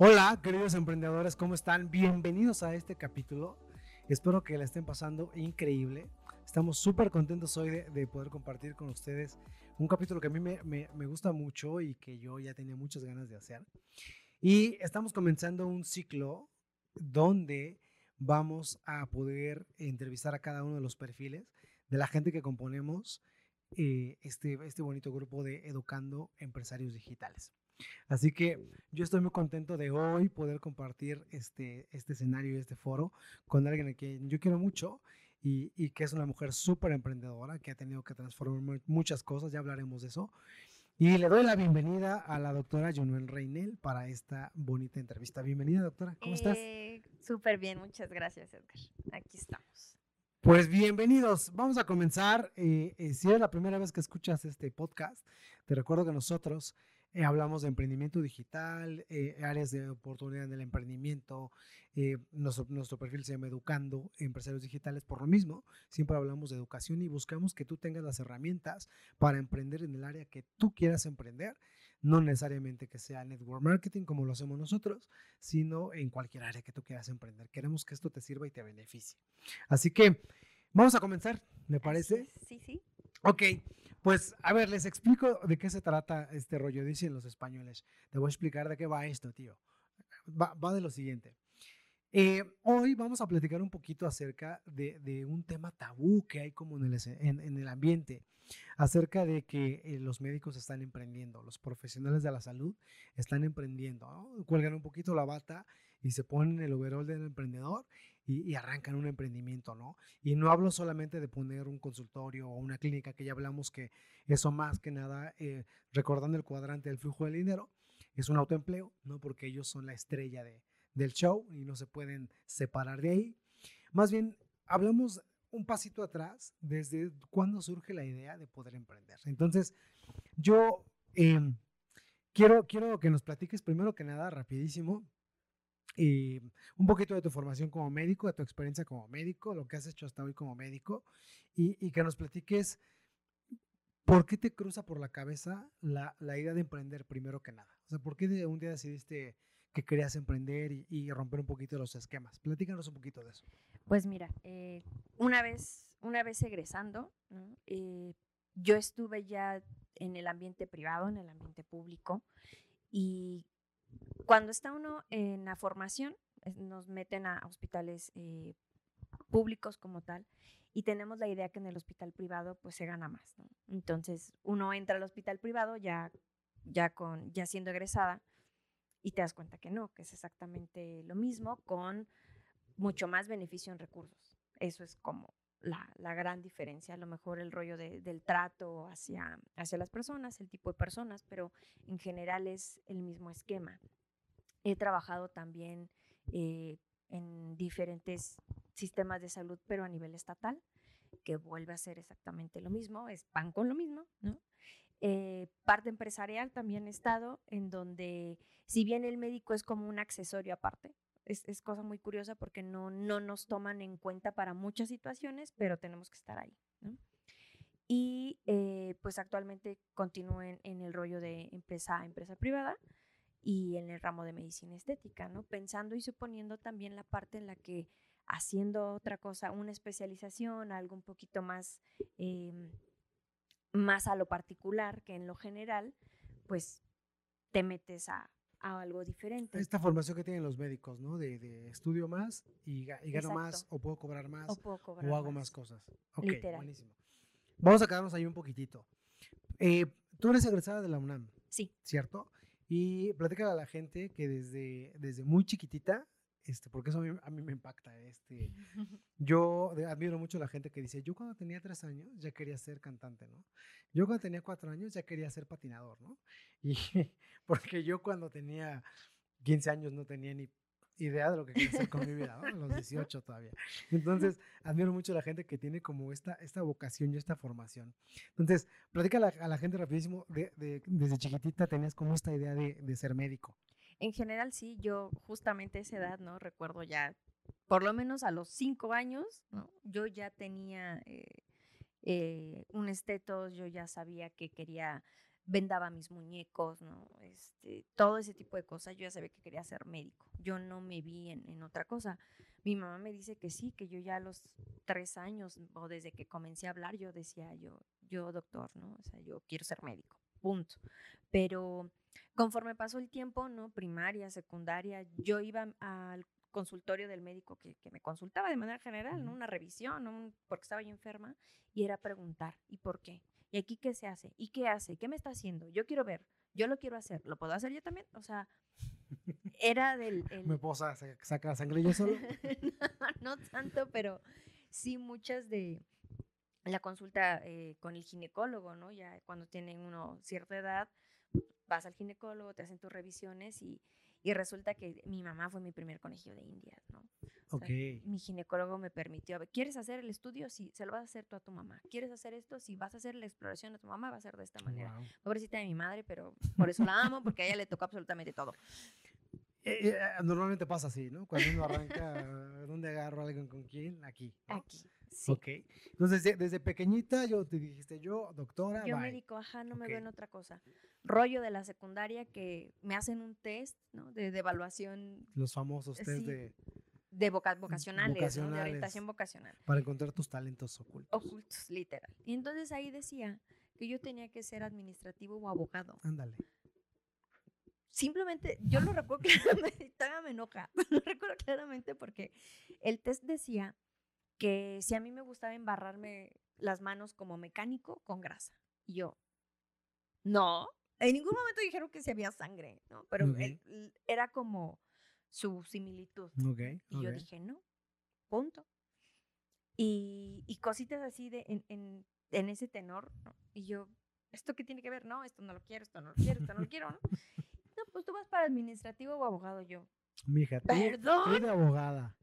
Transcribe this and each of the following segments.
Hola, queridos emprendedores, ¿cómo están? Bienvenidos a este capítulo. Espero que la estén pasando increíble. Estamos súper contentos hoy de, poder compartir con ustedes un capítulo que a mí me, me, gusta mucho y que yo ya tenía muchas ganas de hacer. Y estamos comenzando un ciclo donde vamos a poder entrevistar a cada uno de los perfiles de la gente que componemos eh, este, este bonito grupo de Educando Empresarios Digitales. Así que yo estoy muy contento de hoy poder compartir este, este escenario y este foro con alguien a quien yo quiero mucho y, y que es una mujer súper emprendedora que ha tenido que transformar muchas cosas, ya hablaremos de eso. Y le doy la bienvenida a la doctora Jonuel Reinel para esta bonita entrevista. Bienvenida, doctora. ¿Cómo estás? Eh, súper bien, muchas gracias, Edgar. Aquí estamos. Pues bienvenidos. Vamos a comenzar. Eh, eh, si es la primera vez que escuchas este podcast, te recuerdo que nosotros eh, hablamos de emprendimiento digital, eh, áreas de oportunidad en el emprendimiento. Eh, nuestro, nuestro, perfil se llama Educando Empresarios Digitales por lo mismo. Siempre hablamos de educación y buscamos que tú tengas las herramientas para emprender en el área que tú quieras emprender. No necesariamente que sea network marketing como lo hacemos nosotros, sino en cualquier área que tú quieras emprender. Queremos que esto te sirva y te beneficie. Así que vamos a comenzar, ¿me parece? Sí, sí. Ok. Pues, a ver, les explico de qué se trata este rollo, dicen los españoles. Te voy a explicar de qué va esto, tío. Va, de lo siguiente. Eh, hoy vamos a platicar un poquito acerca de, un tema tabú que hay como en el, en, el ambiente, acerca de que eh, los médicos están emprendiendo, los profesionales de la salud están emprendiendo, cuelgan un poquito la bata y se ponen el overall del emprendedor y, arrancan un emprendimiento, ¿no? Y no hablo solamente de poner un consultorio o una clínica, que ya hablamos que eso más que nada, eh, recordando el cuadrante del flujo del dinero, es un autoempleo, ¿no? Porque ellos son la estrella de, del show y no se pueden separar de ahí. Más bien, hablamos un pasito atrás desde cuándo surge la idea de poder emprender. Entonces, yo em, quiero, quiero que nos platiques primero que nada, rapidísimo, y un poquito de tu formación como médico, de tu experiencia como médico, lo que has hecho hasta hoy como médico, y, que nos platiques por qué te cruza por la cabeza la, idea de emprender primero que nada. O sea, ¿por qué de un día decidiste que querías emprender y, romper un poquito los esquemas? Platícanos un poquito de eso. Pues mira, eh, una, vez, una vez egresando, eh, yo estuve ya en el ambiente privado, en el ambiente público, y cuando está uno en la formación, nos meten a hospitales eh, públicos como tal y tenemos la idea que en el hospital privado pues se gana más. Entonces uno entra al hospital privado ya, ya, con, ya siendo egresada y te das cuenta que no, que es exactamente lo mismo con mucho más beneficio en recursos. Eso es como la, la, gran diferencia, a lo mejor el rollo de, del trato hacia, hacia las personas, el tipo de personas, pero en general es el mismo esquema. He trabajado también eh, en diferentes sistemas de salud, pero a nivel estatal, que vuelve a ser exactamente lo mismo, es pan con lo mismo, ¿no? Eh, parte empresarial también he estado, en donde si bien el médico es como un accesorio aparte, es, es, cosa muy curiosa porque no, no nos toman en cuenta para muchas situaciones, pero tenemos que estar ahí. Y eh, pues actualmente continúo en, el rollo de empresa empresa privada, y en el ramo de medicina estética, ¿no? Pensando y suponiendo también la parte en la que haciendo otra cosa, una especialización, algo un poquito más, em, más a lo particular que en lo general, pues te metes a, algo diferente. Esta formación que tienen los médicos, ¿no? De, estudio más y, gano más o puedo cobrar más o, hago más, cosas. Ok, buenísimo. Vamos a quedarnos ahí un poquitito. Eh, tú eres egresada de la UNAM. Sí. ¿Cierto? Y platica a la gente que desde, desde muy chiquitita, este, porque eso a mí, me impacta. Este, yo admiro mucho a la gente que dice, yo cuando tenía tres años ya quería ser cantante, ¿no? Yo cuando tenía cuatro años ya quería ser patinador, ¿no? Y porque yo cuando tenía 15 años no tenía ni idea de lo que quería hacer con mi vida, ¿no? los 18 todavía. Entonces, admiro mucho a la gente que tiene como esta, esta vocación y esta formación. Entonces, platica a la, gente rapidísimo, de, desde chiquitita tenías como esta idea de, ser médico. En general, sí, yo justamente a esa edad, ¿no? Recuerdo ya, por lo menos a los cinco años, ¿no? Yo ya tenía eh, eh, un estetos, yo ya sabía que quería vendaba mis muñecos, ¿no? Este, todo ese tipo de cosas. Yo ya sabía que quería ser médico. Yo no me vi en, en otra cosa. Mi mamá me dice que sí, que yo ya a los tres años o desde que comencé a hablar, yo decía, yo, yo doctor, ¿no? O sea, yo quiero ser médico, punto. Pero conforme pasó el tiempo, ¿no? Primaria, secundaria, yo iba al consultorio del médico que, que me consultaba de manera general, ¿no? Una revisión, ¿no? porque estaba yo enferma, y era preguntar, ¿y por qué? ¿Y aquí qué se hace? ¿Y qué hace? ¿Qué me está haciendo? Yo quiero ver, yo lo quiero hacer, ¿lo puedo hacer yo también? O sea, era del... el- ¿Me puedo sa- sa- sacar sangre yo solo? no tanto, pero sí muchas de la consulta eh, con el ginecólogo, ¿no? Ya cuando tienen uno cierta edad, vas al ginecólogo, te hacen tus revisiones y, y resulta que mi mamá fue mi primer conejillo de indias, ¿no? O sea, ok. Mi ginecólogo me permitió, a ver, ¿quieres hacer el estudio? Sí, se lo vas a hacer tú a tu mamá. ¿Quieres hacer esto? Si vas a hacer la exploración a tu mamá, va a ser de esta manera. Wow. Pobrecita de mi madre, pero por eso la amo, porque a ella le tocó absolutamente todo. Eh, eh, normalmente pasa así, ¿no? Cuando uno arranca, ¿dónde agarro a alguien con quién? Aquí. ¿no? Aquí. Sí. Ok. Entonces, desde, desde pequeñita yo te dijiste, yo, doctora, Yo bye. médico, ajá, no me veo en otra cosa. Rollo de la secundaria que me hacen un test, ¿no? De, de evaluación Los famosos test Sí. de, de voca- vocacionales, ¿no? De vocacionales. orientación vocacional. para encontrar tus talentos ocultos. Ocultos, literal. Y entonces ahí decía que yo tenía que ser administrativo o abogado. Ándale. Simplemente, yo lo recuerdo claramente, todavía me enoja, lo recuerdo claramente porque el test decía que si a mí me gustaba embarrarme las manos como mecánico con grasa. Y yo, no, en ningún momento dijeron que si había sangre, ¿no? Pero era como su similitud. Y yo dije, no, punto. Y, y cositas así de en, en, en ese tenor, ¿no? Y yo, ¿esto qué tiene que ver? No, esto no lo quiero, esto no lo quiero, esto no lo quiero, ¿no? No, pues tú vas para administrativo o abogado yo. Mija, tú, tú ¿Perdón? de abogada.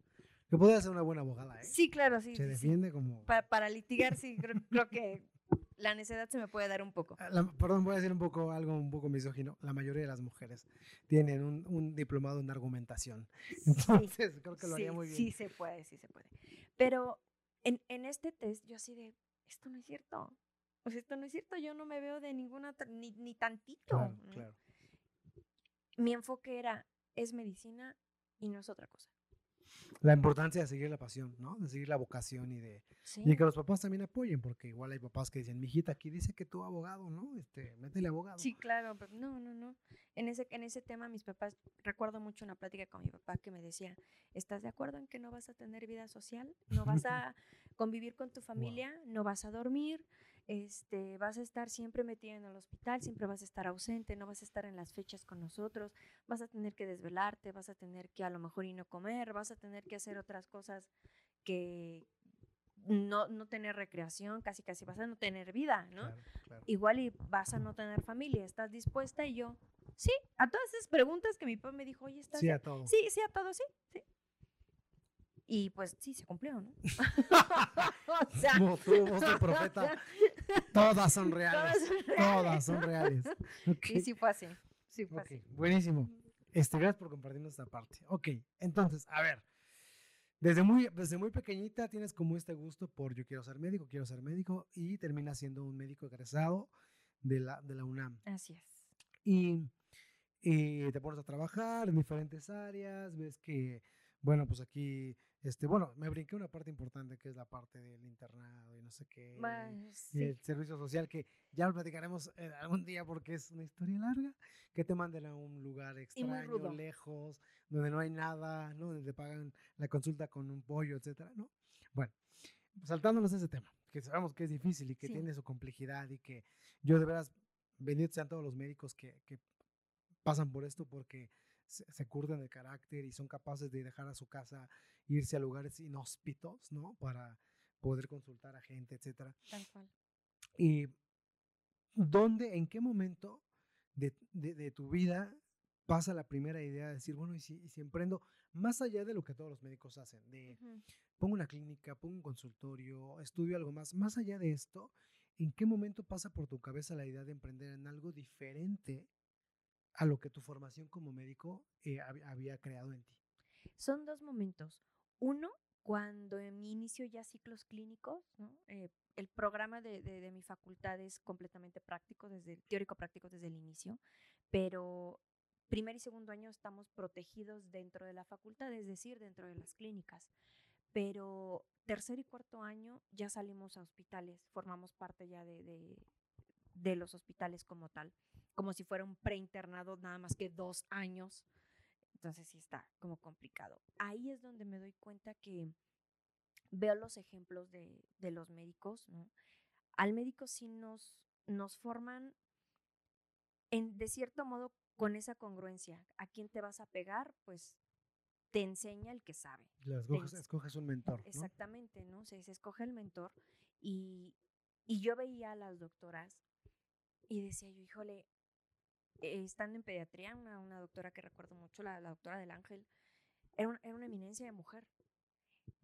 Que podría ser una buena abogada, ¿eh? Sí, claro, sí. Se sí, sí. defiende como... Pa- para litigar, sí, creo, creo que la necedad se me puede dar un poco. Ah, la- perdón, voy a decir un poco algo un poco misógino. La mayoría de las mujeres tienen un, un diplomado en argumentación. Entonces, creo que lo haría sí, muy bien. sí se puede, sí se puede. Pero en, en este test yo así de, esto no es cierto. O sea, esto no es cierto, yo no me veo de ninguna, ni, ni tantito. Claro, ¿no? claro. Mi enfoque era, es medicina y no es otra cosa. La importancia de seguir la pasión, ¿no? De seguir la vocación y de... Sí, Y que los papás también apoyen, porque igual hay papás que dicen, mijita, aquí dice que tú abogado, ¿no? Este, métele abogado. sí, claro, pero no, no, no. En ese, en ese tema mis papás, recuerdo mucho una plática con mi papá que me decía, ¿estás de acuerdo en que no vas a tener vida social? ¿No vas a convivir con tu familia? ¿No vas a dormir? Este, vas a estar siempre metida en el hospital, siempre vas a estar ausente, no vas a estar en las fechas con nosotros, vas a tener que desvelarte, vas a tener que a lo mejor y no comer, vas a tener que hacer otras cosas que no, no tener recreación, casi casi vas a no tener vida, ¿no? Claro, claro. igual y vas a no tener familia, ¿estás dispuesta? Y yo, sí, a todas esas preguntas que mi papá me dijo, oye, ¿estás Sí, a todo. sí, sí, a todo, sí, sí. Y pues sí, se cumplió, ¿no? o sea, Como tú, vos profeta, todas son todas reales. Todas son reales. Sí, sí fue así, sí fue así. buenísimo. Este, gracias por compartirnos esta parte. Ok, entonces, a ver. Desde muy, desde muy pequeñita tienes como este gusto por yo quiero ser médico, quiero ser médico y terminas siendo un médico egresado de la, de la UNAM. Así es. y, y te pones a trabajar en diferentes áreas, ves que, bueno, pues aquí, este, bueno, me brinqué una parte importante que es la parte del internado y no sé qué, Ma- y sí. el servicio social, que ya lo platicaremos eh, algún día porque es una historia larga, que te manden a un lugar extraño, lejos, donde no hay nada, ¿no? Donde te pagan la consulta con un pollo, etcétera, ¿no? Bueno, saltándonos ese tema, que sabemos que es difícil y que Sí. tiene su complejidad y que yo de veras, benditos sean todos los médicos que, que pasan por esto porque se, se curten de carácter y son capaces de dejar a su casa, irse a lugares inhóspitos, ¿no? Para poder consultar a gente, etcétera. Tal cual. ¿Y dónde, en qué momento de, de- de tu vida pasa la primera idea de decir, bueno, y si, y si emprendo más allá de lo que todos los médicos hacen, de Ujú. pongo una clínica, pongo un consultorio, estudio algo más, más allá de esto, ¿en qué momento pasa por tu cabeza la idea de emprender en algo diferente a lo que tu formación como médico eh, hab- había creado en ti? Son dos momentos. Uno, cuando inicio ya ciclos clínicos. Eh, el programa de, mi facultad es completamente práctico, desde teórico práctico desde el inicio, pero primer y segundo año estamos protegidos dentro de la facultad, es decir, dentro de las clínicas. Pero tercer y cuarto año ya salimos a hospitales, formamos parte ya de, de los hospitales como tal, como si fuera un preinternado nada más que dos años. Entonces sí está como complicado. Ahí es donde me doy cuenta que veo los ejemplos de, de los médicos, ¿no? Al médico sí nos, nos forman en, de cierto modo con esa congruencia. ¿A quién te vas a pegar? Pues te enseña el que sabe. escoges, un mentor. Exactamente, ¿no? Se, se escoge el mentor. Y, y, yo veía a las doctoras y decía yo, híjole, eh, estando en pediatría, una, doctora que recuerdo mucho, la, la doctora del Ángel, era, era una eminencia de mujer.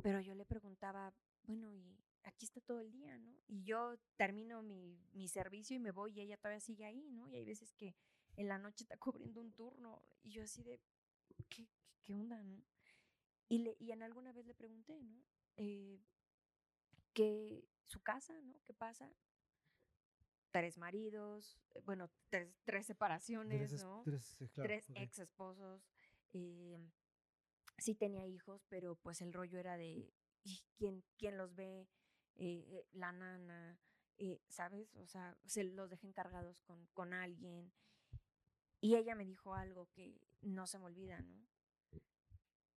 Pero yo le preguntaba, bueno, y aquí está todo el día, ¿no? Y yo termino mi, mi servicio y me voy y ella todavía sigue ahí, ¿no? Y hay veces que en la noche está cubriendo un turno y yo así de, ¿qué, qué onda, no? Y, le, y en alguna vez le pregunté, ¿no? Eh, que su casa, ¿no? ¿Qué pasa? Tres maridos, eh, bueno, tres, tres separaciones, ¿no? Tres, tres ex esposos. Eh, sí tenía hijos, pero pues el rollo era de quién, quién los ve, eh, la nana, eh, ¿sabes? O sea, se los dejé encargados con, con alguien. Y ella me dijo algo que no se me olvida, ¿no?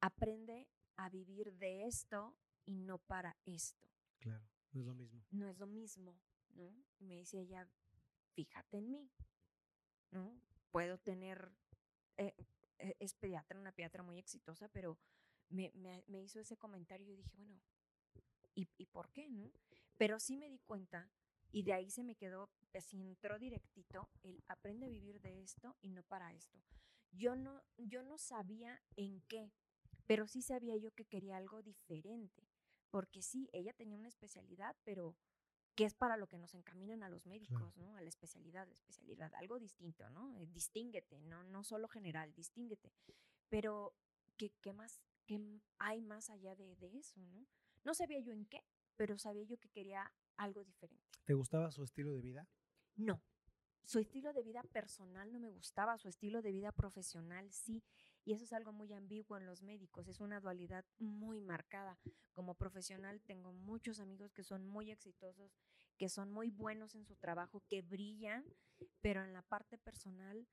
Aprende a vivir de esto y no para esto. Claro, no es lo mismo. No es lo mismo, ¿no? me dice ella, fíjate en mí, ¿no? Puedo tener, eh, e, es pediatra, una pediatra muy exitosa, pero me, me, hizo ese comentario y dije, bueno, ¿y, ¿y, por qué, no? Pero sí me di cuenta y de ahí se me quedó, así entró directito, el aprende a vivir de esto y no para esto. Yo no, yo no sabía en qué, pero sí sabía yo que quería algo diferente, porque sí, ella tenía una especialidad, pero que es para lo que nos encaminan a los médicos, ¿no? A la especialidad, la especialidad, algo distinto, ¿no? Eh, distínguete, no, no solo general, distínguete. Pero, ¿qué, qué más, qué hay más allá de, de eso, no? No sabía yo en qué, pero sabía yo que quería algo diferente. ¿Te gustaba su estilo de vida? No. Su estilo de vida personal no me gustaba, su estilo de vida profesional sí. Y eso es algo muy ambiguo en los médicos, es una dualidad muy marcada. Como profesional tengo muchos amigos que son muy exitosos, que son muy buenos en su trabajo, que brillan, pero en la parte personal,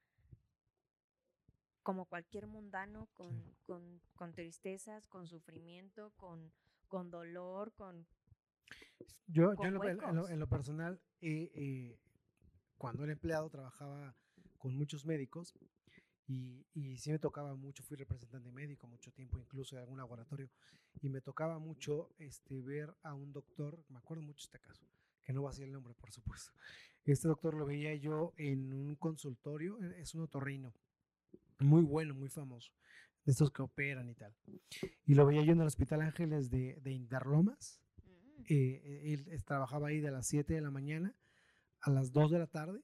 como cualquier mundano, con, con, con tristezas, con sufrimiento, con, con dolor, con... Yo, yo en, lo, personal, eh, eh, cuando era empleado trabajaba con muchos médicos y, y sí me tocaba mucho, fui representante médico mucho tiempo, incluso de algún laboratorio, y me tocaba mucho este, ver a un doctor, me acuerdo mucho este caso, que no va a ser el nombre, por supuesto. Este doctor lo veía yo en un consultorio, e, es un otorrino, muy bueno, muy famoso, de estos que operan y tal. Y lo veía yo en el Hospital Ángeles de, de Interlomas. Mm. Eh, él trabajaba ahí de las 7 de la mañana a las 2 de la tarde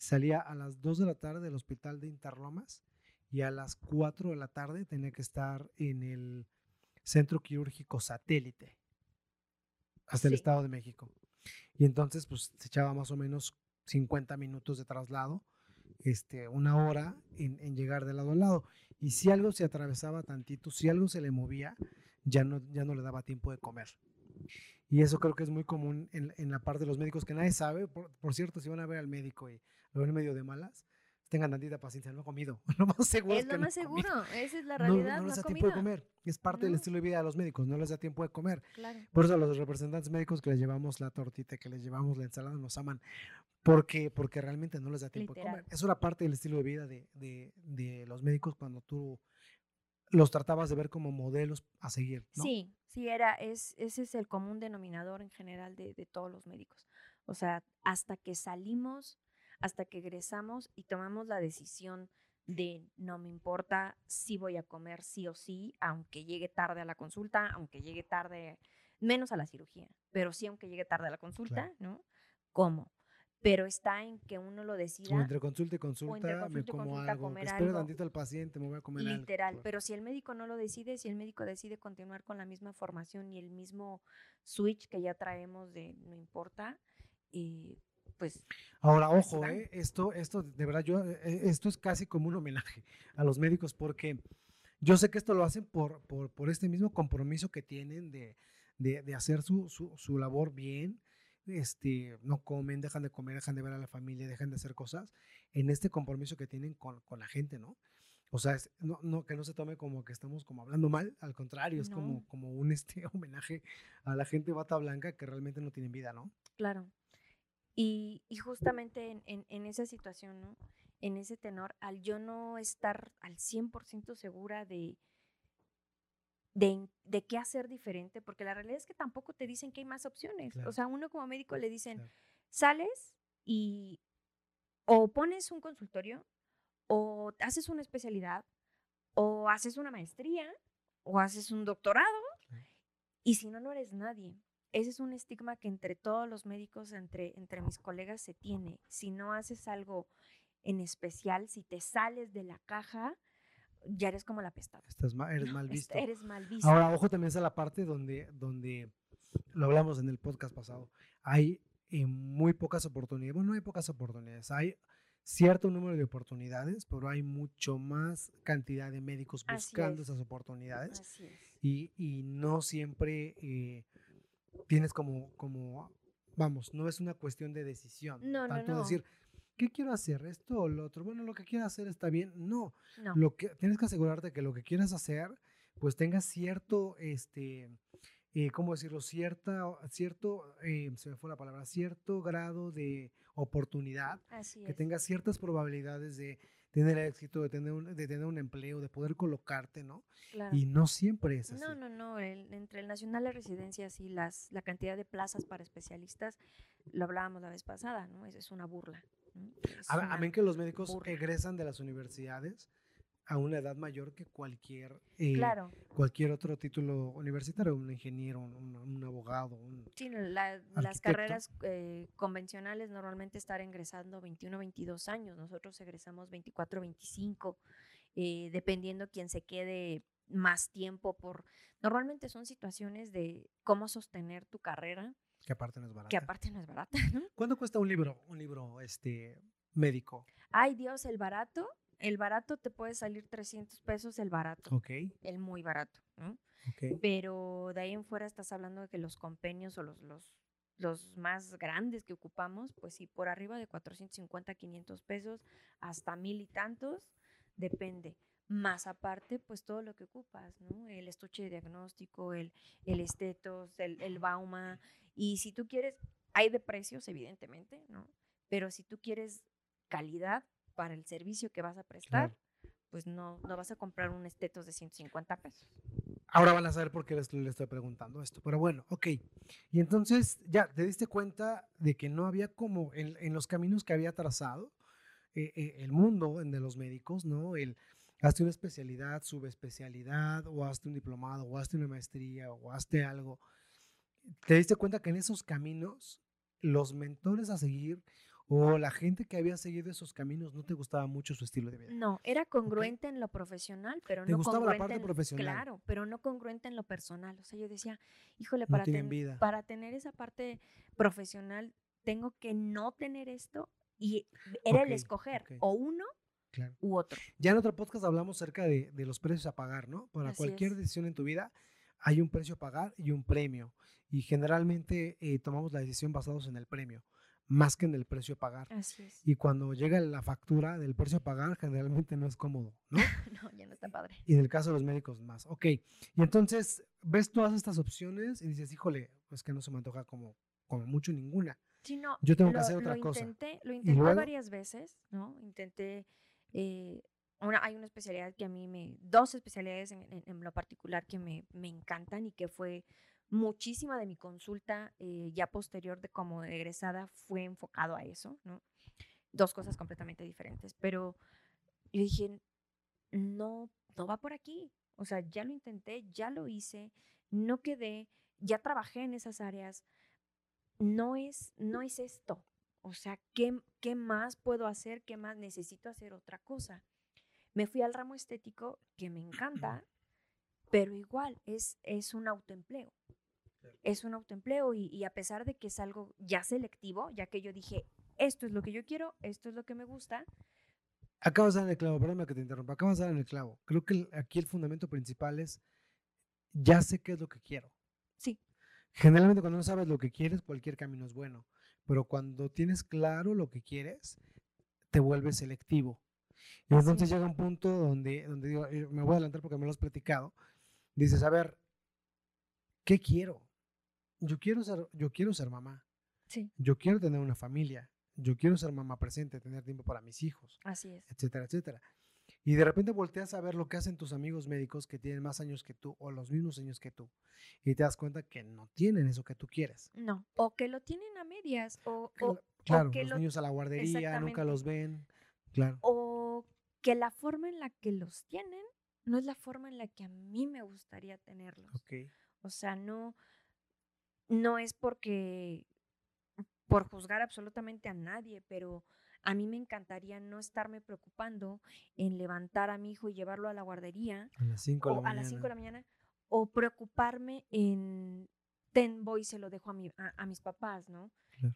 salía a las 2 de la tarde del hospital de Interlomas y a las 4 de la tarde tenía que estar en el centro quirúrgico satélite hasta el Estado de México. Y entonces, pues se echaba más o menos 50 minutos de traslado, este, una hora en, llegar de lado a lado. Y si algo se atravesaba tantito, si algo se le movía, ya no, ya no le daba tiempo de comer. Y eso creo que es muy común en, en la parte de los médicos que nadie sabe. Por, por, cierto, si van a ver al médico y lo ven medio de malas, tengan tantita paciencia, no ha comido. Lo más seguro es, es lo más seguro, esa es la realidad. No, no, les da tiempo de comer, es parte del estilo de vida de los médicos, no les da tiempo de comer. Claro. Por eso a los representantes médicos que les llevamos la tortita, que les llevamos la ensalada, nos aman, porque, porque realmente no les da tiempo de comer. Es una parte del estilo de vida de, de, de los médicos cuando tú los tratabas de ver como modelos a seguir. ¿no? Sí, sí, era, es, ese es el común denominador en general de, de todos los médicos. O sea, hasta que salimos hasta que egresamos y tomamos la decisión de no me importa si voy a comer sí o sí, aunque llegue tarde a la consulta, aunque llegue tarde, menos a la cirugía, pero sí aunque llegue tarde a la consulta, ¿no? ¿Cómo? pero está en que uno lo O decida entre consulta y consulta, me consulta y como consulta, algo. comer Espero algo. tantito al paciente, me voy a comer literal. Pero si el médico no lo decide, si el médico decide continuar con la misma formación y el mismo switch que ya traemos de no importa, eh, pues Ahora, Así ojo, eh, esto, esto, de verdad, yo, eh, esto es casi como un homenaje a los médicos porque yo sé que esto lo hacen por, por, por este mismo compromiso que tienen de, de, de hacer su, su, su labor bien, este, no comen, dejan de comer, dejan de ver a la familia, dejan de hacer cosas, en este compromiso que tienen con, con la gente, ¿no? O sea, es- no, no, que no se tome como que estamos como hablando mal, al contrario, es como, como un este, homenaje a la gente bata blanca que realmente no tienen vida, ¿no? Claro. Y, y justamente en, en- en esa situación, ¿no? En ese tenor, al yo no estar al 100% segura de, de, qué hacer diferente, porque la realidad es que tampoco te dicen que hay más opciones. Claro. O sea, uno como médico le dicen, Claro. sales y o pones un consultorio, o haces una especialidad, o haces una maestría, o haces un doctorado, y si no, no eres nadie. Ese es un estigma que entre todos los médicos, entre, entre mis colegas, se tiene. Si no haces algo en especial, si te sales de la caja, ya eres como la pestada. Estás ma- eres ¿no? mal Es- visto. Eres mal visto. Ahora, ojo también está la parte donde, donde lo hablamos en el podcast pasado. Hay eh, muy pocas oportunidades. Bueno, no hay pocas oportunidades. Hay cierto número de oportunidades, pero hay mucho más cantidad de médicos buscando es. esas oportunidades. Así es. Y, y no siempre eh, tienes como, como, vamos, no es una cuestión de decisión. No, no, Tanto no. decir, ¿qué quiero hacer? ¿Esto o lo otro? Bueno, lo que quiero hacer está bien. No, No. lo que tienes que asegurarte que lo que quieras hacer pues tenga cierto este eh, cómo decirlo cierta cierto eh, se me fue la palabra cierto grado de oportunidad Así que es. tenga ciertas probabilidades de tener éxito de tener un, de tener un empleo de poder colocarte no Claro. y no siempre es así No, no, no. el- entre el Nacional de Residencias y las, la cantidad de plazas para especialistas, lo hablábamos la vez pasada, ¿no? Es, es una burla. ¿no? Es a, una- amén que los médicos burla. egresan de las universidades a una edad mayor que cualquier eh, Claro, cualquier otro título universitario un ingeniero un, abogado un, sí, la- las carreras eh, convencionales normalmente estar ingresando 21, 22 años. Nosotros egresamos 24, 25, eh, dependiendo quién se quede más tiempo por... Normalmente son situaciones de cómo sostener tu carrera, que aparte no es barato que aparte no es barata, ¿no? ¿Cuánto cuesta un libro, un libro este, médico? Ay Dios, el barato, el barato te puede salir 300 pesos, el barato, Ok, el muy barato, ¿no? Pero de ahí en fuera estás hablando de que los compendios o los, los, los más grandes que ocupamos, pues sí, por arriba de 450, 500 pesos, hasta mil y tantos, depende. Más aparte, pues todo lo que ocupas, ¿no? El estuche de diagnóstico, el, el estetos, el, el bauma. Y si tú quieres, hay de precios, evidentemente, ¿no? Pero si tú quieres calidad para el servicio que vas a prestar, pues no, no vas a comprar un estetos de 150 pesos. Ahora van a saber por qué les, les estoy preguntando esto. Pero bueno, ok. Y entonces ya te diste cuenta de que no había como en, en los caminos que había trazado eh, eh, el mundo de los médicos, ¿no? El hazte una especialidad, subespecialidad, o hazte un diplomado, o hazte una maestría, o hazte algo. Te diste cuenta que en esos caminos, los mentores a seguir o la gente que había seguido esos caminos no te gustaba mucho su estilo de vida. No, era congruente en lo profesional, pero ¿Te no gustaba la congruente parte en- profesional? Claro, pero no congruente en lo personal. O sea, yo decía, híjole, No para, ten- vida. para tener esa parte profesional, tengo que no tener esto. Y era el escoger o uno Claro. u otro. Ya en otro podcast hablamos acerca de, de los precios a pagar, ¿no? Para Así cualquier es. decisión en tu vida hay un precio a pagar y un premio. Y generalmente eh, tomamos la decisión basados en el premio, más que en el precio a pagar. Así es. Y cuando llega la factura del precio a pagar, generalmente no es cómodo, ¿no? No, ya no está padre. Y en el caso de los médicos más. Ok. Y entonces ves todas estas opciones y dices, híjole, pues que no se me antoja como, como mucho ninguna. Sí, no, Yo tengo que hacer otra lo cosa. Intenté, lo intenté luego? varias veces, ¿no? Intenté, eh, una, hay una especialidad que a mí me, dos especialidades en, en- en lo particular que me, me encantan y que fue muchísima de mi consulta eh, ya posterior de como egresada fue enfocado a eso, ¿no? Dos cosas completamente diferentes, pero yo dije, no, no va por aquí. O sea, ya lo intenté, ya lo hice, no quedé, ya trabajé en esas áreas. No es, no es esto. O sea, ¿qué, ¿qué más puedo hacer? ¿Qué más necesito hacer otra cosa? Me fui al ramo estético, que me encanta, pero igual es, es un autoempleo. Es un autoempleo y, y a pesar de que es algo ya selectivo, ya que yo dije, esto es lo que yo quiero, esto es lo que me gusta, Acabas de dar en el clavo, perdóname que te interrumpa. Acabas de dar en el clavo. Creo que aquí el fundamento principal es, ya sé qué es lo que quiero. Sí. Generalmente cuando no sabes lo que quieres, cualquier camino es bueno. Pero cuando tienes claro lo que quieres, te vuelves selectivo. Y entonces Sí. llega un punto donde, donde digo, eh, me voy a adelantar porque me lo has platicado. Dices, a ver, ¿qué quiero? Yo quiero ser, yo quiero ser mamá. sí, Yo quiero tener una familia. Yo quiero ser mamá presente, tener tiempo para mis hijos así es. etcétera, etcétera. Y de repente volteas a ver lo que hacen tus amigos médicos que tienen más años que tú o los mismos años que tú y te das cuenta que no tienen eso que tú quieres. No, o que lo tienen a medias, o, o, Cla- Claro, que los lo- niños a la guardería nunca los ven. Claro. o que la forma en la que los tienen no es la forma en la que a mí me gustaría tenerlos. Ok. O sea, no, no es porque por juzgar absolutamente a nadie, pero a mí me encantaría no estarme preocupando en levantar a mi hijo y llevarlo a la guardería A las 5 de la o a mañana. las 5 de la mañana o preocuparme en ten voy se lo dejo a, mi, a, a mis papás, ¿no? Claro.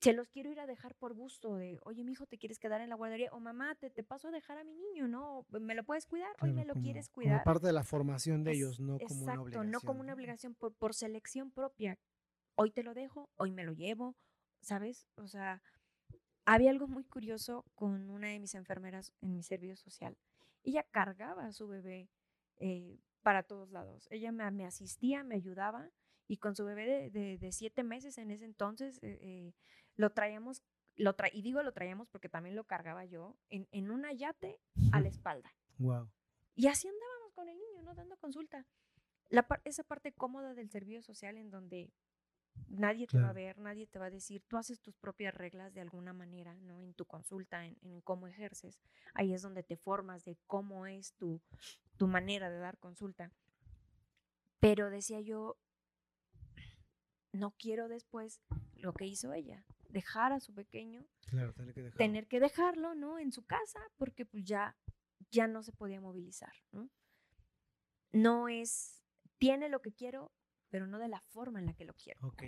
Se los quiero ir a dejar por gusto de, oye, mi hijo, ¿te quieres quedar en la guardería? O mamá, te, te paso a dejar a mi niño, ¿no? ¿Me lo puedes cuidar? Hoy Claro, me lo como- quieres Como cuidar. parte de la formación de Es- ellos, no como una Exacto, obligación. no como una obligación por, por selección propia. Hoy te lo dejo, hoy me lo llevo, ¿sabes? O sea, había algo muy curioso con una de mis enfermeras en mi servicio social. Ella cargaba a su bebé eh, para todos lados. Ella me, me asistía, me ayudaba y con su bebé de, de- de siete meses en ese entonces eh, eh, lo traíamos, lo tra y digo lo traíamos porque también lo cargaba yo, en, en una yate a la espalda. Wow. Y así andábamos con el niño, ¿no? Dando consulta. La par- esa parte cómoda del servicio social en donde nadie te va a ver, nadie te va a decir, tú haces tus propias reglas de alguna manera, ¿no? En tu consulta, en, en cómo ejerces. Ahí es donde te formas de cómo es tu, tu manera de dar consulta. Pero decía yo, no quiero después lo que hizo ella, dejar a su pequeño Claro, tener que dejarlo. tener que dejarlo, ¿no? En su casa, porque pues ya, ya no se podía movilizar, ¿no? No es, tiene lo que quiero, pero no de la forma en la que lo quiero. Ok,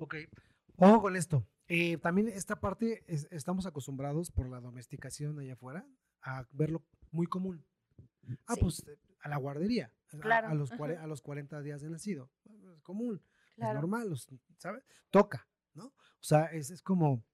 ok. Ojo con esto. Eh, también esta parte es- estamos acostumbrados por la domesticación allá afuera a verlo muy común. Ah, Sí. pues a la guardería, a- Claro, a, los cuare- a los 40 días de nacido. Es común, es normal, los- ¿sabes? Toca, ¿no? O sea, es, es como,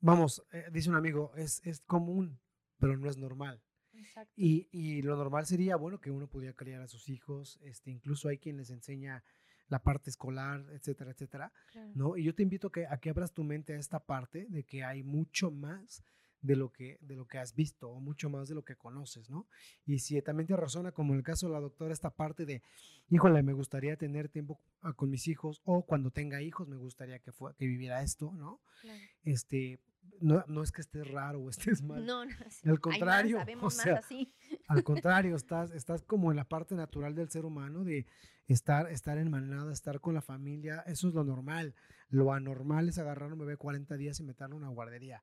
vamos, eh, dice un amigo, es, es común, pero no es normal. Exacto. Y, y lo normal sería, bueno, que uno pudiera criar a sus hijos, este, incluso hay quien les enseña la parte escolar, etcétera, etcétera, claro. ¿no? Y yo te invito a que, a que abras tu mente a esta parte de que hay mucho más de lo que, de lo que has visto o mucho más de lo que conoces, ¿no? Y si también te razona, como en el caso de la doctora, esta parte de, híjole, me gustaría tener tiempo ah, con mis hijos o cuando tenga hijos me gustaría que, fue, que viviera esto, ¿no? claro. Este, no, no es que estés raro o estés mal, No, no, sí, Al más, contrario, o sabemos más sea, así. Al contrario, estás, estás como en la parte natural del ser humano de estar, estar en manada, estar con la familia. Eso es lo normal. Lo anormal es agarrar a un bebé 40 días y meterlo en una guardería.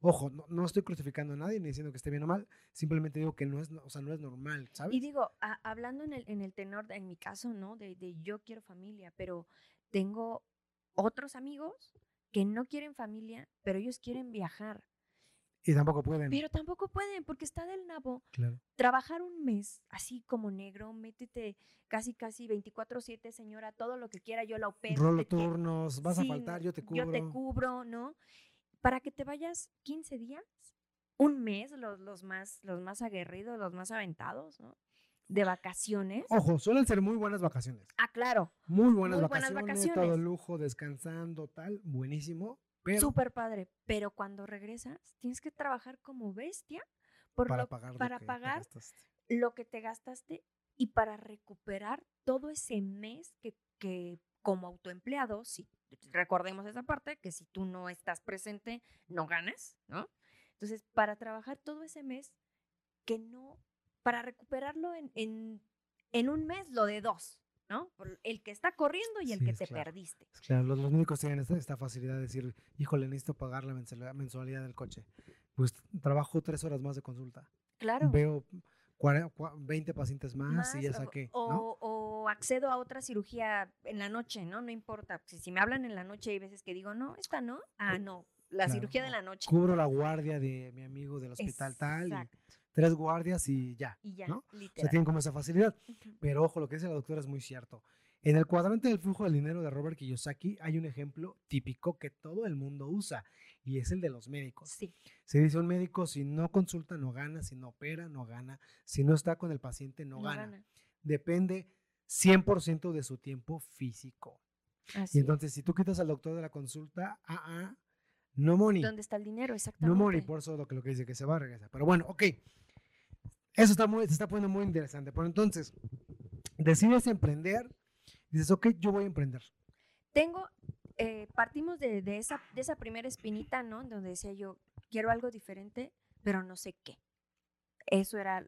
Ojo, no, no estoy crucificando a nadie ni diciendo que esté bien o mal. Simplemente digo que no es, o sea, no es normal, ¿sabes? Y digo, a- hablando en el, en el tenor, de- en mi caso, ¿no? De, de yo quiero familia, pero tengo otros amigos que no quieren familia, pero ellos quieren viajar. Y tampoco pueden. Pero tampoco pueden porque está del nabo. Claro. Trabajar un mes así como negro, métete casi, casi 24/7, señora, todo lo que quiera, yo la opero. Rolo turnos, vas a faltar, yo te cubro. Yo te cubro, ¿no? Para que te vayas 15 días, un mes, los, los, más, los más aguerridos, los más aventados, ¿no? De vacaciones. Ojo, suelen ser muy buenas vacaciones. Ah, claro, Muy buenas, Muy buenas vacaciones, todo vacaciones. lujo, descansando, tal, buenísimo. Pero súper padre. Pero cuando regresas, tienes que trabajar como bestia por para lo- pagar, lo para que te pagar gastaste. lo que te gastaste y para recuperar todo ese mes que, que como autoempleado, si recordemos esa parte, que si tú no estás presente, no ganas, ¿no? Entonces, para trabajar todo ese mes, que no, para recuperarlo en, en, en un mes, lo de dos, ¿no? Por el que está corriendo y el Sí, que te claro. perdiste. Claro, los, los médicos tienen esta, esta facilidad de decir, híjole, necesito pagar la mensualidad, del coche. Pues trabajo tres horas más de consulta. Claro. Veo cuare- cua- 20 pacientes más, y ya saqué, o, ¿no? o accedo a otra cirugía en la noche, ¿no? No importa. Si, si me hablan en la noche hay veces que digo, no, esta no. Ah, no, la Claro, cirugía de la noche. Cubro la guardia de mi amigo del hospital tal, Exacto. Tres guardias y ya. Y ya, ¿no? O sea, literal. tienen como esa facilidad. Ujú. Pero ojo, lo que dice la doctora es muy cierto. En el cuadrante del flujo del dinero de Robert Kiyosaki hay un ejemplo típico que todo el mundo usa y es el de los médicos. Sí, Se dice un médico si no consulta no gana, si no opera no gana, si no está con el paciente no, no gana. gana. Depende 100% de su tiempo físico. Así Y es. entonces si tú quitas al doctor de la consulta, ah, ah, no money. ¿Dónde está el dinero? No Exactamente. money, por eso lo que, lo que dice que se va a regresar. Pero bueno, ok. Eso está muy, se está poniendo muy interesante. Pero entonces, decides emprender, dices, ok, yo voy a emprender. Tengo, eh, partimos de, de esa, de esa primera espinita, ¿no? Donde decía yo, quiero algo diferente, pero no sé qué. Eso era,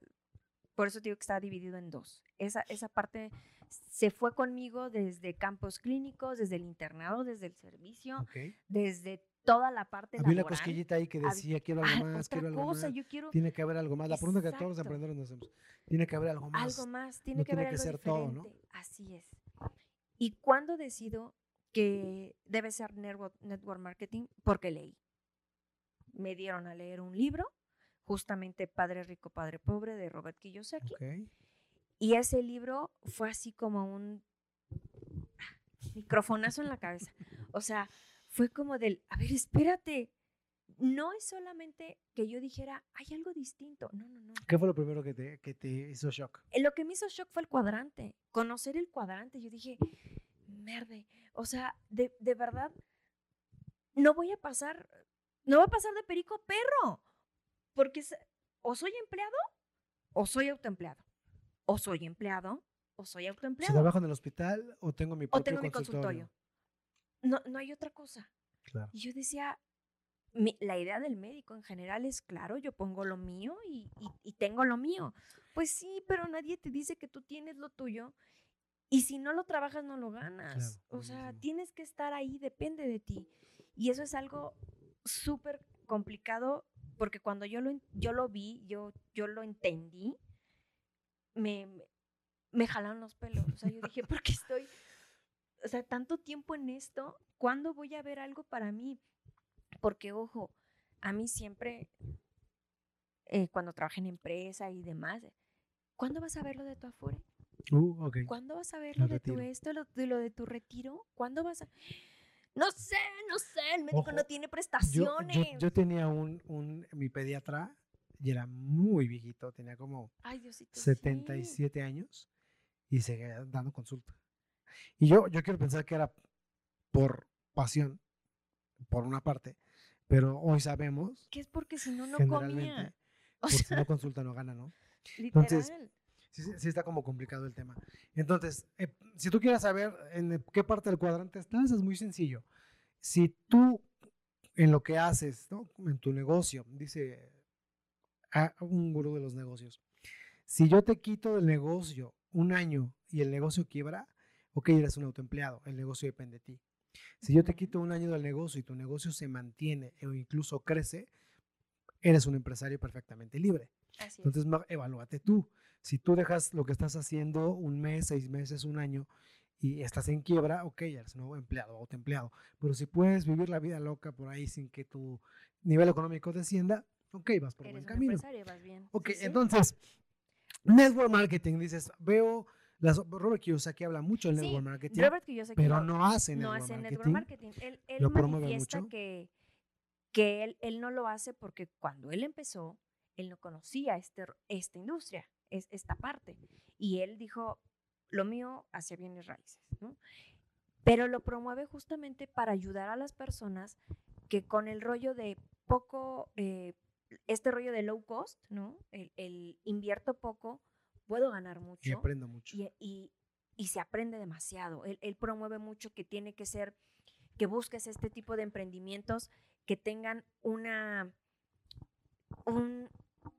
por eso digo que está dividido en dos. Esa, esa parte se fue conmigo desde campos clínicos, desde el internado, desde el servicio, Ok. desde toda la parte Había una laboral. cosquillita ahí que Había- decía, quiero algo más, quiero algo cosa, más. yo quiero Tiene que haber algo más. La pregunta que todos los Exacto. emprendedores nos hacemos. Tiene que haber algo más. algo más, tiene no que tiene haber que algo ser todo, ¿no? Así es. ¿Y cuándo decido que debe ser network, marketing? Porque leí. Me dieron a leer un libro, justamente Padre Rico, Padre Pobre, de Robert Kiyosaki. Ok. Y ese libro fue así como un microfonazo en la cabeza. O sea, fue como del, a ver, espérate. No es solamente que yo dijera, hay algo distinto. No, no, no. ¿Qué fue lo primero que te, que te hizo shock? Eh, Lo que me hizo shock fue el cuadrante. Conocer el cuadrante. Yo dije, merde. O sea, de, de verdad, no voy a pasar, no voy a pasar de perico a perro. Porque es- o soy empleado o soy autoempleado. O soy empleado o soy ¿Se autoempleado. trabajo en el hospital o tengo mi O propio tengo mi consultorio. No, no hay otra cosa. Claro. Y yo decía, mi- la idea del médico en general es, claro, yo pongo lo mío y, y- y tengo lo mío. Pues sí, pero nadie te dice que tú tienes lo tuyo y si no lo trabajas no lo ganas. Claro, o sea, tienes que estar ahí, depende de ti. Y eso es algo súper complicado porque cuando yo lo, yo lo vi, yo, yo lo entendí, me, me- me jalaron los pelos. O sea, yo dije, ¿por qué estoy, o sea, tanto tiempo en esto? ¿Cuándo voy a ver algo para mí? Porque, ojo, a mí siempre, eh, cuando trabajé en empresa y demás, ¿cuándo vas a ver lo de tu afore? Uh, ok. ¿Cuándo vas a ver El lo de tu retiro. esto, lo, de lo de tu retiro? ¿Cuándo vas a...? No sé, no sé, el médico Ojo, no tiene Yo, prestaciones. yo, yo tenía un, un, mi pediatra y era muy viejito, tenía como Ay, Diosito, sí. 77 años y seguía dando consulta. Y yo, yo quiero pensar que era por pasión, por una parte, pero hoy sabemos, Que es porque si no, no comía. O si no consulta no gana, ¿no? literal. Entonces, Sí, sí, está como complicado el tema. Entonces, eh, si tú quieres saber en el- qué parte del cuadrante estás, es muy sencillo. Si tú en lo que haces, ¿no? en tu negocio, dice a- un gurú de los negocios, si yo te quito del negocio un año y el negocio quiebra, ok, eres un autoempleado, el negocio depende de ti. Si yo te quito un año del negocio y tu negocio se mantiene o incluso crece, eres un empresario perfectamente libre. Así es. Entonces, evalúate tú. Si tú dejas lo que estás haciendo un mes, seis meses, un año y estás en quiebra, ok, eres nuevo empleado o autoempleado. Pero si puedes vivir la vida loca por ahí sin que tu nivel económico descienda, ok, vas por Eres buen un camino. empresario, vas bien. Ok, Sí, sí. entonces, network marketing, dices, veo, las, Robert Kiyosaki habla mucho del Sí, network marketing, Robert Kiyosaki pero lo- no hace no network hace marketing. network marketing. Él, él lo manifiesta mucho. que, que él, él no lo hace porque cuando él empezó, él no conocía este, esta industria, es, esta parte. Y él dijo, lo mío hacia bienes raíces, ¿no? Pero lo promueve justamente para ayudar a las personas que con el rollo de poco, eh, este rollo de low cost, ¿no? El, el invierto poco, puedo ganar mucho Y aprendo mucho. y, y- y se aprende demasiado. Él, él promueve mucho que tiene que ser, que busques este tipo de emprendimientos que tengan una, un,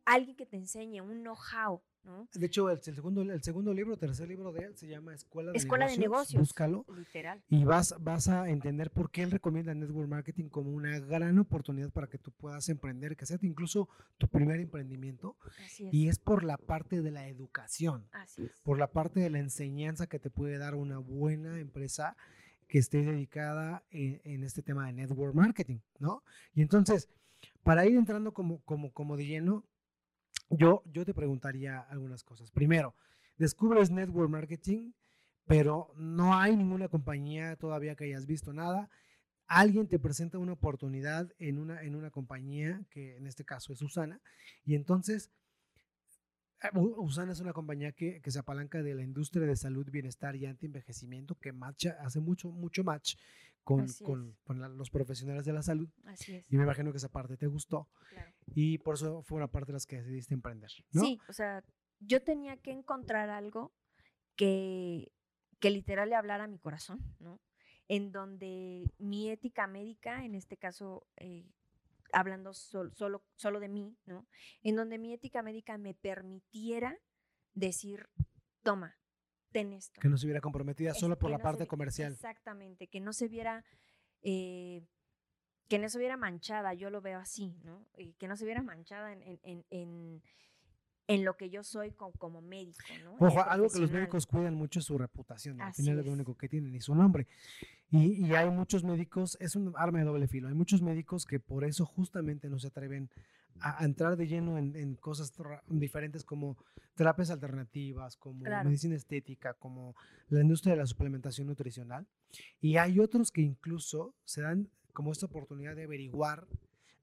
alguien que te enseñe, un know-how, ¿no? De hecho, el, el segundo, el segundo libro, tercer libro de él, se llama Escuela de Escuela Negocios. de negocios. Búscalo. Literal. Y vas, vas a entender por qué él recomienda network marketing como una gran oportunidad para que tú puedas emprender, que sea incluso tu primer emprendimiento. Así es. Y es por la parte de la educación, Así es. por la parte de la enseñanza que te puede dar una buena empresa que esté dedicada en, en este tema de network marketing, ¿no? Y entonces, para ir entrando como, como, como de lleno, yo, yo te preguntaría algunas cosas. Primero, descubres network marketing, pero no hay ninguna compañía todavía que hayas visto nada. Alguien te presenta una oportunidad en una, en una compañía, que en este caso es Usana, y entonces eh, Usana es una compañía que, que se apalanca de la industria de salud, bienestar y anti-envejecimiento, que matcha, hace mucho, mucho match con, Así con- es. con la- los profesionales de la salud. Así es. Y me imagino que esa parte te gustó claro. y por eso fue una parte de las que decidiste emprender, ¿no? Sí, o sea, yo tenía que encontrar algo que, que literal le hablara a mi corazón, ¿no? En donde mi ética médica, en este caso, eh, hablando sol- solo, solo de mí, ¿no? En donde mi ética médica me permitiera decir, toma, ten esto. Que no se hubiera comprometida Es- solo por la no parte vi- comercial. Exactamente, que no se viera, eh, que no se viera manchada, yo lo veo así, ¿no? Eh, que no se viera manchada en, en, en, en- lo que yo soy co- como, médico, ¿no? Ojo, algo que los médicos cuidan mucho es su reputación. Al final es lo único que tienen y su nombre. Y, y hay muchos médicos, es un arma de doble filo. Hay muchos médicos que por eso justamente no se atreven a, a entrar de lleno en, en cosas diferentes como terapias alternativas, como Claro. medicina estética, como la industria de la suplementación nutricional. Y hay otros que incluso se dan como esta oportunidad de averiguar,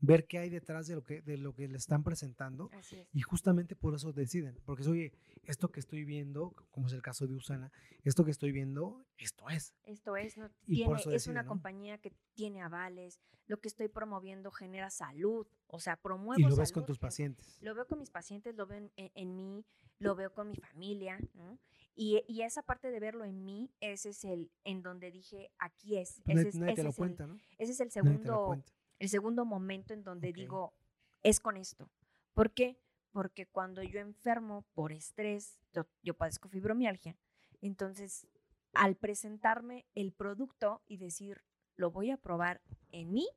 ver qué hay detrás de lo que, de lo que le están presentando Así es. y justamente por eso deciden, porque es, oye, esto que estoy viendo, como es el caso de Usana, esto que estoy viendo, esto es. Esto es, ¿no? Y Tiene, es una ¿no? compañía que tiene avales, lo que estoy promoviendo genera salud, o sea, promuevo Y lo ves con tus en- pacientes. Lo veo con mis pacientes, lo veo en, en- en mí, lo veo con mi familia, ¿no? Y, y esa parte de verlo en mí, ese es el en donde dije, aquí es. Pues nadie Ese es, nadie te lo es el- cuenta, ¿no? ese es el segundo. El segundo momento en donde digo, es con esto. ¿Por qué? Porque cuando yo enfermo por estrés, yo, yo padezco fibromialgia, entonces al presentarme el producto y decir, lo voy a probar en mí,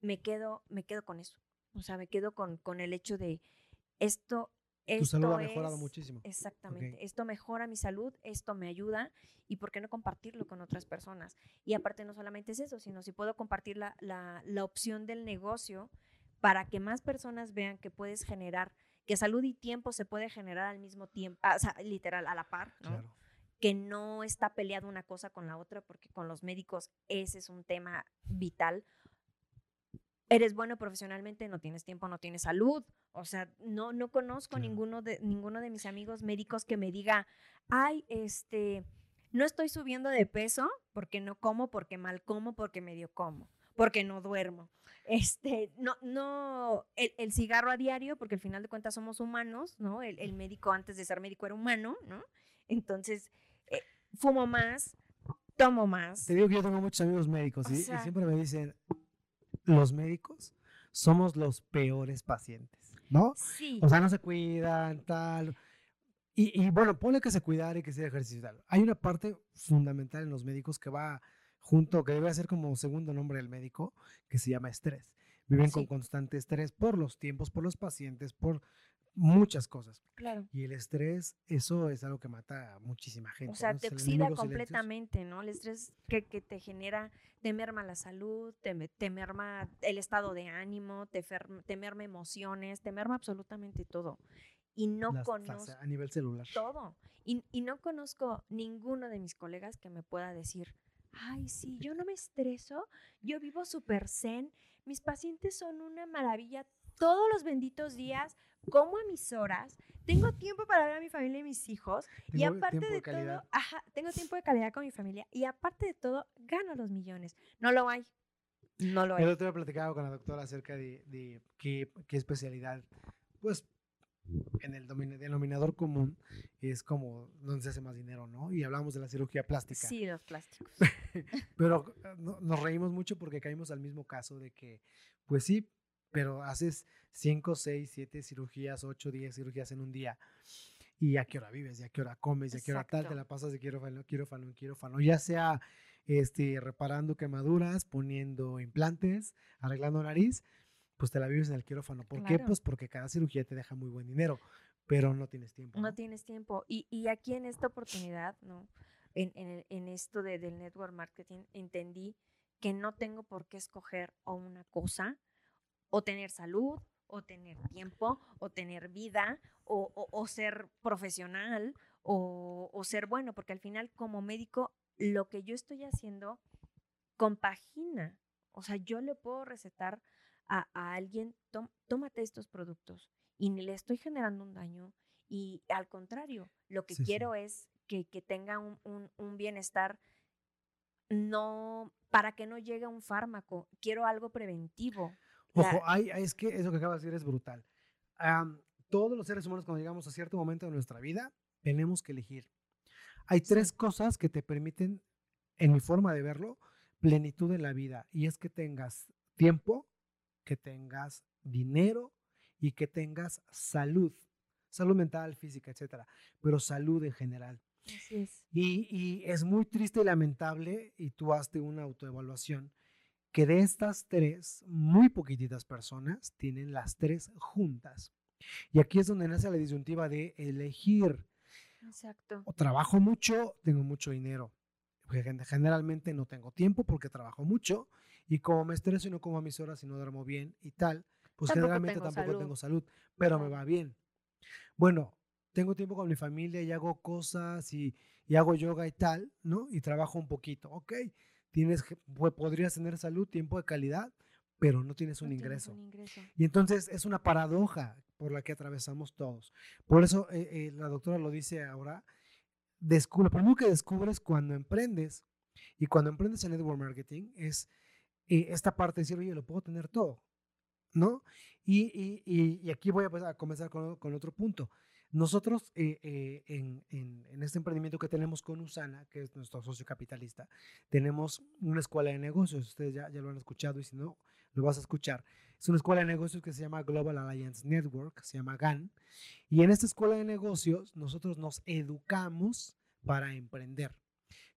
me quedo, me quedo con eso. O sea, me quedo con, con el hecho de esto, Tu esto salud ha mejorado es- muchísimo. Exactamente. Esto mejora mi salud, esto me ayuda y por qué no compartirlo con otras personas. Y aparte no solamente es eso, sino si puedo compartir la, la- la opción del negocio para que más personas vean que puedes generar, que salud y tiempo se puede generar al mismo tiempo, ah, o sea, literal, a la par, ¿no? Claro. que no está peleada una cosa con la otra, porque con los médicos ese es un tema vital. Eres bueno profesionalmente, no tienes tiempo, no tienes salud. O sea, no, no conozco Claro. ninguno, de, ninguno de mis amigos médicos que me diga, ay, este, no estoy subiendo de peso porque no como, porque mal como, porque medio como, porque no duermo. Este, no, no, el, el cigarro a diario, porque al final de cuentas somos humanos, ¿no? El, el médico antes de ser médico era humano, ¿no? Entonces, eh, fumo más, tomo más. Te digo que yo tengo muchos amigos médicos O ¿sí? sea- y siempre me dicen, los médicos somos los peores pacientes, ¿no? Sí, O sea, no se cuidan, tal. Y, y bueno, ponle que se cuidar y que se ejercicio tal. Hay una parte fundamental en los médicos que va junto, que debe ser como segundo nombre del médico, que se llama estrés. Viven con Sí. constante estrés por los tiempos, por los pacientes, por muchas cosas. claro. Y el estrés, eso es algo que mata a muchísima gente. O sea, ¿no? te oxida completamente, ¿no? El estrés que, que te genera, te merma la salud, te, te merma el estado de ánimo, te, fer- te merma emociones, te merma absolutamente todo. Y no Las- conozco a nivel celular. todo. Y, y no conozco ninguno de mis colegas que me pueda decir, ay, sí, yo no me estreso, yo vivo súper zen, mis pacientes son una maravilla todos los benditos días, como a mis horas, tengo tiempo para ver a mi familia y mis hijos, y aparte de, todo, ajá, tengo tiempo de calidad con mi familia, y aparte de todo, gano los millones. No lo hay. No lo hay. El otro día platicaba con la doctora acerca de, de qué, qué especialidad, pues en el denominador común es como donde se hace más dinero, ¿no? Y hablamos de la cirugía plástica. Sí, los plásticos. Pero eh, no- nos reímos mucho porque caímos al mismo caso de que, pues sí, pero haces 5, 6, 7 cirugías, 8, 10 cirugías en un día. ¿Y a qué hora vives? ¿Y a qué hora comes? ¿Y a qué hora tal? Te la pasas de quirófano, quirófano, quirófano. Ya sea este, reparando quemaduras, poniendo implantes, arreglando nariz, pues te la vives en el quirófano. ¿Por qué? Pues porque cada cirugía te deja muy buen dinero, pero no tienes tiempo. No, tienes tiempo. Y, y, aquí en esta oportunidad, ¿no? En, en, en esto de, del network marketing, entendí que no tengo por qué escoger o una cosa, o tener salud, o tener tiempo, o tener vida, o, o, o ser profesional, o, o ser bueno, porque al final como médico lo que yo estoy haciendo compagina. O sea, yo le puedo recetar a, alguien, tómate estos productos y ni le estoy generando un daño. Y al contrario, lo que quiero es que, tenga un, bienestar, no para que no llegue un fármaco. Quiero algo preventivo. Ojo, es que eso que acabas de decir es brutal. todos los seres humanos, cuando llegamos a cierto momento de nuestra vida, tenemos que elegir hay tres cosas que te permiten, en mi forma de verlo, plenitud en la vida. Y es que tengas tiempo, que tengas dinero y que tengas salud. Salud mental, física, etcétera. Pero salud en general. Así es. Y, y es muy triste y lamentable, y tú hazte una autoevaluación, que de estas tres, muy poquititas personas tienen las tres juntas. Y aquí es donde nace la disyuntiva de elegir Exacto. O trabajo mucho, tengo mucho dinero. Generalmente no tengo tiempo porque trabajo mucho y como me estreso y no como a mis horas y no duermo bien y tal, pues generalmente tampoco tengo salud, pero me va bien. Bueno, tengo tiempo con mi familia y hago cosas y, y, hago yoga y tal, ¿no? Y trabajo un poquito. Ok, tienes, pues, podrías tener salud, tiempo de calidad, pero no tienes un, ingreso. Y entonces es una paradoja por la que atravesamos todos. Por eso eh, eh, la doctora lo dice ahora, descubre, lo primero que descubres cuando emprendes y cuando emprendes en network marketing es eh, esta parte de decir, oye, lo puedo tener todo, ¿no? Y, y, aquí voy a, pues, a comenzar con, con, otro punto. Nosotros en, en, en, este emprendimiento que tenemos con Usana, que es nuestro socio capitalista, tenemos una escuela de negocios, ustedes ya, ya lo han escuchado y si no, lo vas a escuchar. Es una escuela de negocios que se llama Global Alliance Network, se llama GAN. Y en esta escuela de negocios nosotros nos educamos para emprender.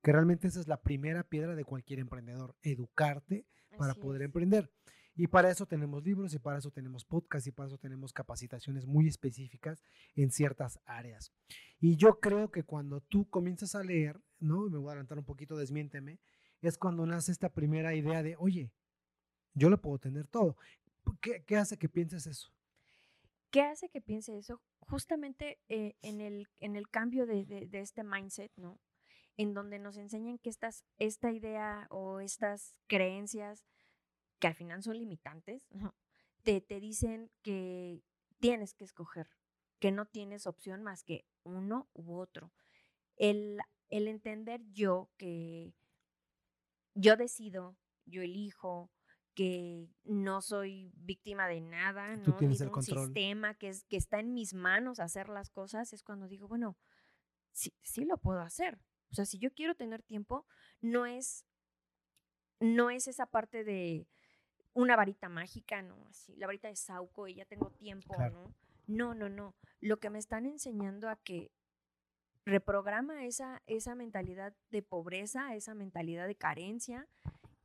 Que realmente esa es la primera piedra de cualquier emprendedor, educarte para poder emprender. Y para eso tenemos libros y para eso tenemos podcasts y para eso tenemos capacitaciones muy específicas en ciertas áreas. Y yo creo que cuando tú comienzas a leer, ¿no? me voy a adelantar un poquito, desmiénteme, es cuando nace esta primera idea de, oye, yo lo puedo tener todo. ¿Qué, hace que pienses eso? ¿Qué hace que piense eso? Justamente eh, en, el, en el cambio de, este mindset, ¿no? En donde nos enseñan que estas, esta idea o estas creencias, que al final son limitantes, te, te dicen que tienes que escoger, que no tienes opción más que uno u otro. El, el entender yo que yo decido, yo elijo, que no soy víctima de nada, ¿no? Ni de un sistema que, es, que está en mis manos hacer las cosas, es cuando digo, bueno, sí, sí lo puedo hacer. O sea, si yo quiero tener tiempo, no es, no es esa parte de una varita mágica, ¿no? Así, la varita de Sauco y ya tengo tiempo, ¿no? No, no, no. Lo que me están enseñando a que reprograma esa, esa mentalidad de pobreza, esa mentalidad de carencia,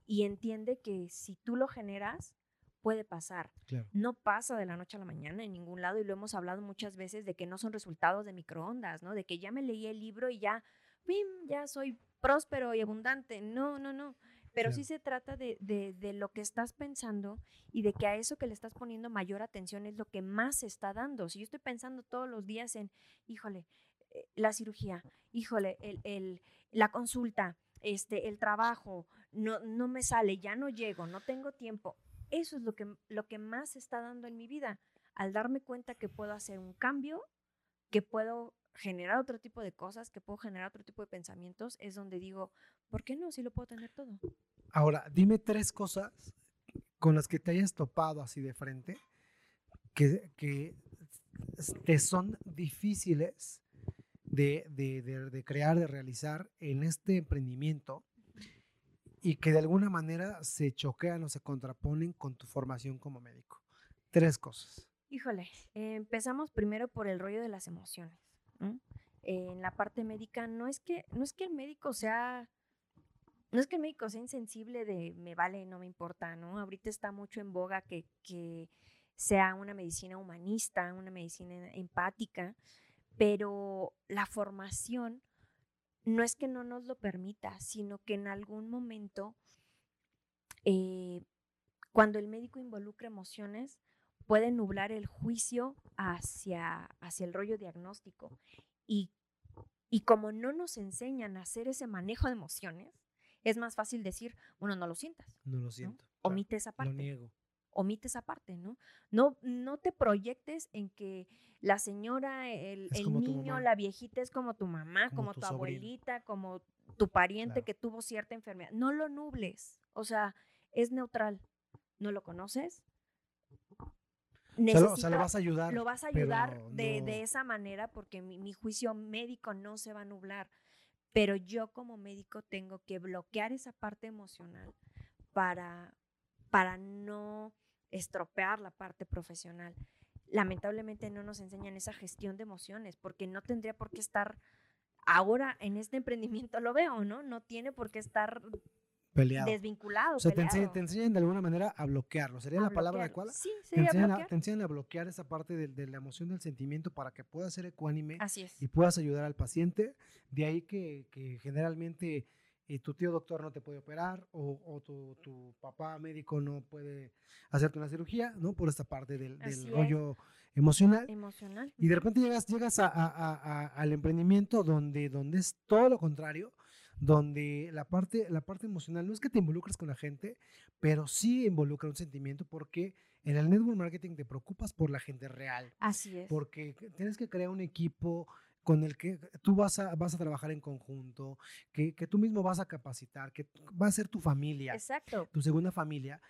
y entiende que si tú lo generas, puede pasar. No pasa de la noche a la mañana en ningún lado y lo hemos hablado muchas veces de que no son resultados de microondas, ¿no? De que ya me leí el libro y ya, ¡bim! ya soy próspero y abundante. No, no, no. Pero sí se trata de, de, de, lo que estás pensando y de que a eso que le estás poniendo mayor atención es lo que más se está dando. Si yo estoy pensando todos los días en, híjole, eh, la cirugía, híjole, el, el, la consulta, este, el trabajo, no, no me sale, ya no llego, no tengo tiempo. Eso es lo que, lo que más está dando en mi vida. Al darme cuenta que puedo hacer un cambio, que puedo generar otro tipo de cosas, que puedo generar otro tipo de pensamientos, es donde digo, ¿por qué no? Si lo puedo tener todo. Ahora, dime tres cosas con las que te hayas topado así de frente, que, que te son difíciles de, de, de, crear, de realizar en este emprendimiento y que de alguna manera se choquean o se contraponen con tu formación como médico. Tres cosas. Híjole, eh, empezamos primero por el rollo de las emociones. En la parte médica no es que no es que el médico sea no es que el médico sea insensible de me vale, no me importa, ¿no? Ahorita está mucho en boga que, que sea una medicina humanista, una medicina empática, pero la formación no es que no nos lo permita, sino que en algún momento, eh, cuando el médico involucra emociones, puede nublar el juicio hacia, hacia el rollo diagnóstico. Y, y como no nos enseñan a hacer ese manejo de emociones, es más fácil decir, bueno, no lo sientas. No lo siento. Omite esa parte. Lo niego. Omite esa parte, ¿no? No, no te proyectes en que la señora, el, el niño, la viejita es como tu mamá, Como como, tu abuelita, como tu pariente Claro. que tuvo cierta enfermedad. No lo nubles. O sea, es neutral. ¿No lo conoces? O sea, lo, o sea, Necesita- lo vas a ayudar. lo vas a ayudar de, no- de esa manera porque mi, mi juicio médico no se va a nublar. Pero yo como médico tengo que bloquear esa parte emocional para, para no estropear la parte profesional. Lamentablemente no nos enseñan esa gestión de emociones porque no tendría por qué estar ahora en este emprendimiento, lo veo, ¿no? No tiene por qué estar Peleado. desvinculado. O sea, te enseñan, peleado. te enseñan de alguna manera a bloquearlo. ¿Sería A la palabra bloquear. adecuada? Sí, Te sería a, te enseñan a bloquear esa parte de, de la emoción, del sentimiento para que puedas ser ecuánime Así es. y puedas ayudar al paciente. De ahí que, que generalmente eh, tu tío doctor no te puede operar o, o tu, tu papá médico no puede hacerte una cirugía, ¿no? Por esta parte del, del rollo emocional. Emocional. Y de repente llegas, llegas a- a- al emprendimiento donde, donde es todo lo contrario, donde la parte, la parte emocional no es que te involucres con la gente, pero sí involucra un sentimiento porque en el network marketing te preocupas por la gente real, Así es. porque tienes que crear un equipo con el que tú vas a, vas a trabajar en conjunto, que, que tú mismo vas a capacitar, que va a ser tu familia Exacto. tu segunda familia,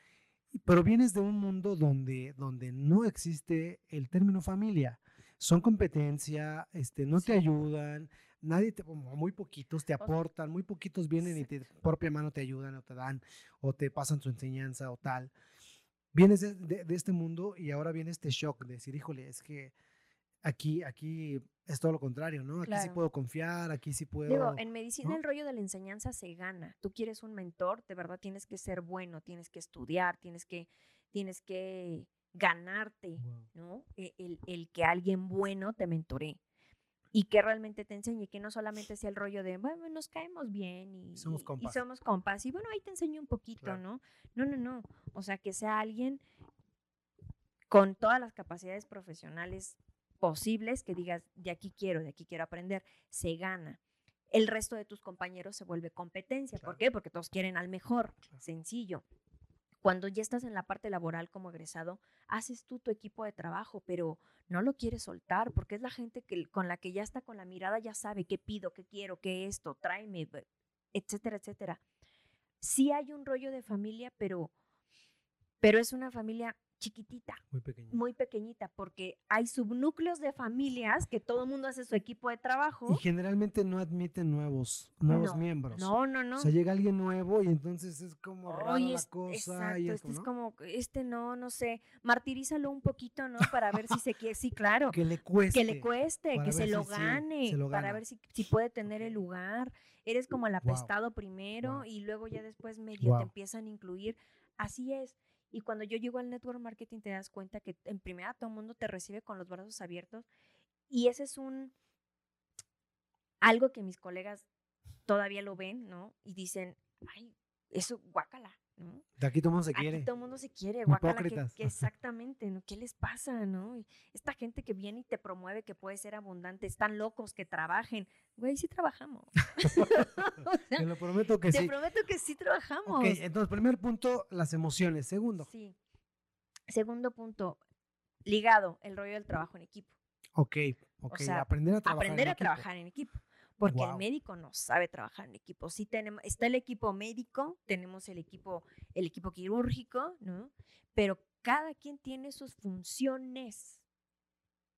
pero vienes de un mundo donde, donde no existe el término familia. Son competencia, este, no te ayudan, nadie te, muy poquitos te aportan, muy poquitos vienen y de propia mano te ayudan o te dan o te pasan su enseñanza o tal. Vienes de, de- de este mundo y ahora viene este shock de decir, híjole, es que aquí, aquí es todo lo contrario, ¿no? Aquí sí Claro. puedo confiar, aquí sí puedo... Digo, en medicina ¿no? el rollo de la enseñanza se gana. Tú quieres un mentor, de verdad tienes que ser bueno, tienes que estudiar, tienes que, tienes que ganarte, Wow. ¿no? E- El, el que alguien bueno te mentoree y que realmente te enseñe, que no solamente sea el rollo de, bueno, nos caemos bien y Somos y- y compas. somos compas y bueno, ahí te enseño un poquito, Claro. ¿no? No, no, no. O sea, que sea alguien con todas las capacidades profesionales posibles que digas, de aquí quiero, de aquí quiero aprender, se gana. El resto de tus compañeros se vuelve competencia. Claro. ¿Por qué? Porque todos quieren al mejor. Claro. Sencillo. Cuando ya estás en la parte laboral como egresado, haces tú tu equipo de trabajo, pero no lo quieres soltar porque es la gente que, con la que ya está con la mirada, ya sabe qué pido, qué quiero, qué esto, tráeme, etcétera, etcétera. Sí hay un rollo de familia, pero, pero es una familia chiquitita Muy pequeño. muy pequeñita porque hay subnúcleos de familias que todo el mundo hace su equipo de trabajo. Y generalmente no admiten nuevos, nuevos No, miembros. No, no, no. O sea, llega alguien nuevo y entonces es como rara Oye, la es- cosa. exacto, y es este como, es como, este no, no sé, martirízalo un poquito, ¿no? Para ver si se quiere, sí, claro, que le cueste. que le cueste, que se lo si gane, se lo para ver si, si puede tener el lugar. Eres como el apestado primero guau. y luego ya después medio Guau. te empiezan a incluir. Así es. Y cuando yo llego al network marketing te das cuenta que en primera todo el mundo te recibe con los brazos abiertos y ese es un algo que mis colegas todavía lo ven, ¿no? Y dicen, ay, eso guácala, ¿no? De aquí todo el mundo se Aquí quiere. todo el mundo se quiere, guácala, que, exactamente, ¿no? ¿Qué les pasa, no? Y esta gente que viene y te promueve que puede ser abundante, están locos que trabajen. Güey, sí trabajamos. O sea, Te lo prometo que te sí. prometo que sí trabajamos. Ok, entonces, primer punto, las emociones. Segundo, Sí. Segundo punto, ligado, el rollo del trabajo en equipo. ok, ok, sea, aprender a trabajar. Aprender en a equipo. trabajar en equipo. Porque el médico no sabe trabajar en equipo. Sí tenemos, está el equipo médico, tenemos el equipo, el equipo quirúrgico, ¿no? Pero cada quien tiene sus funciones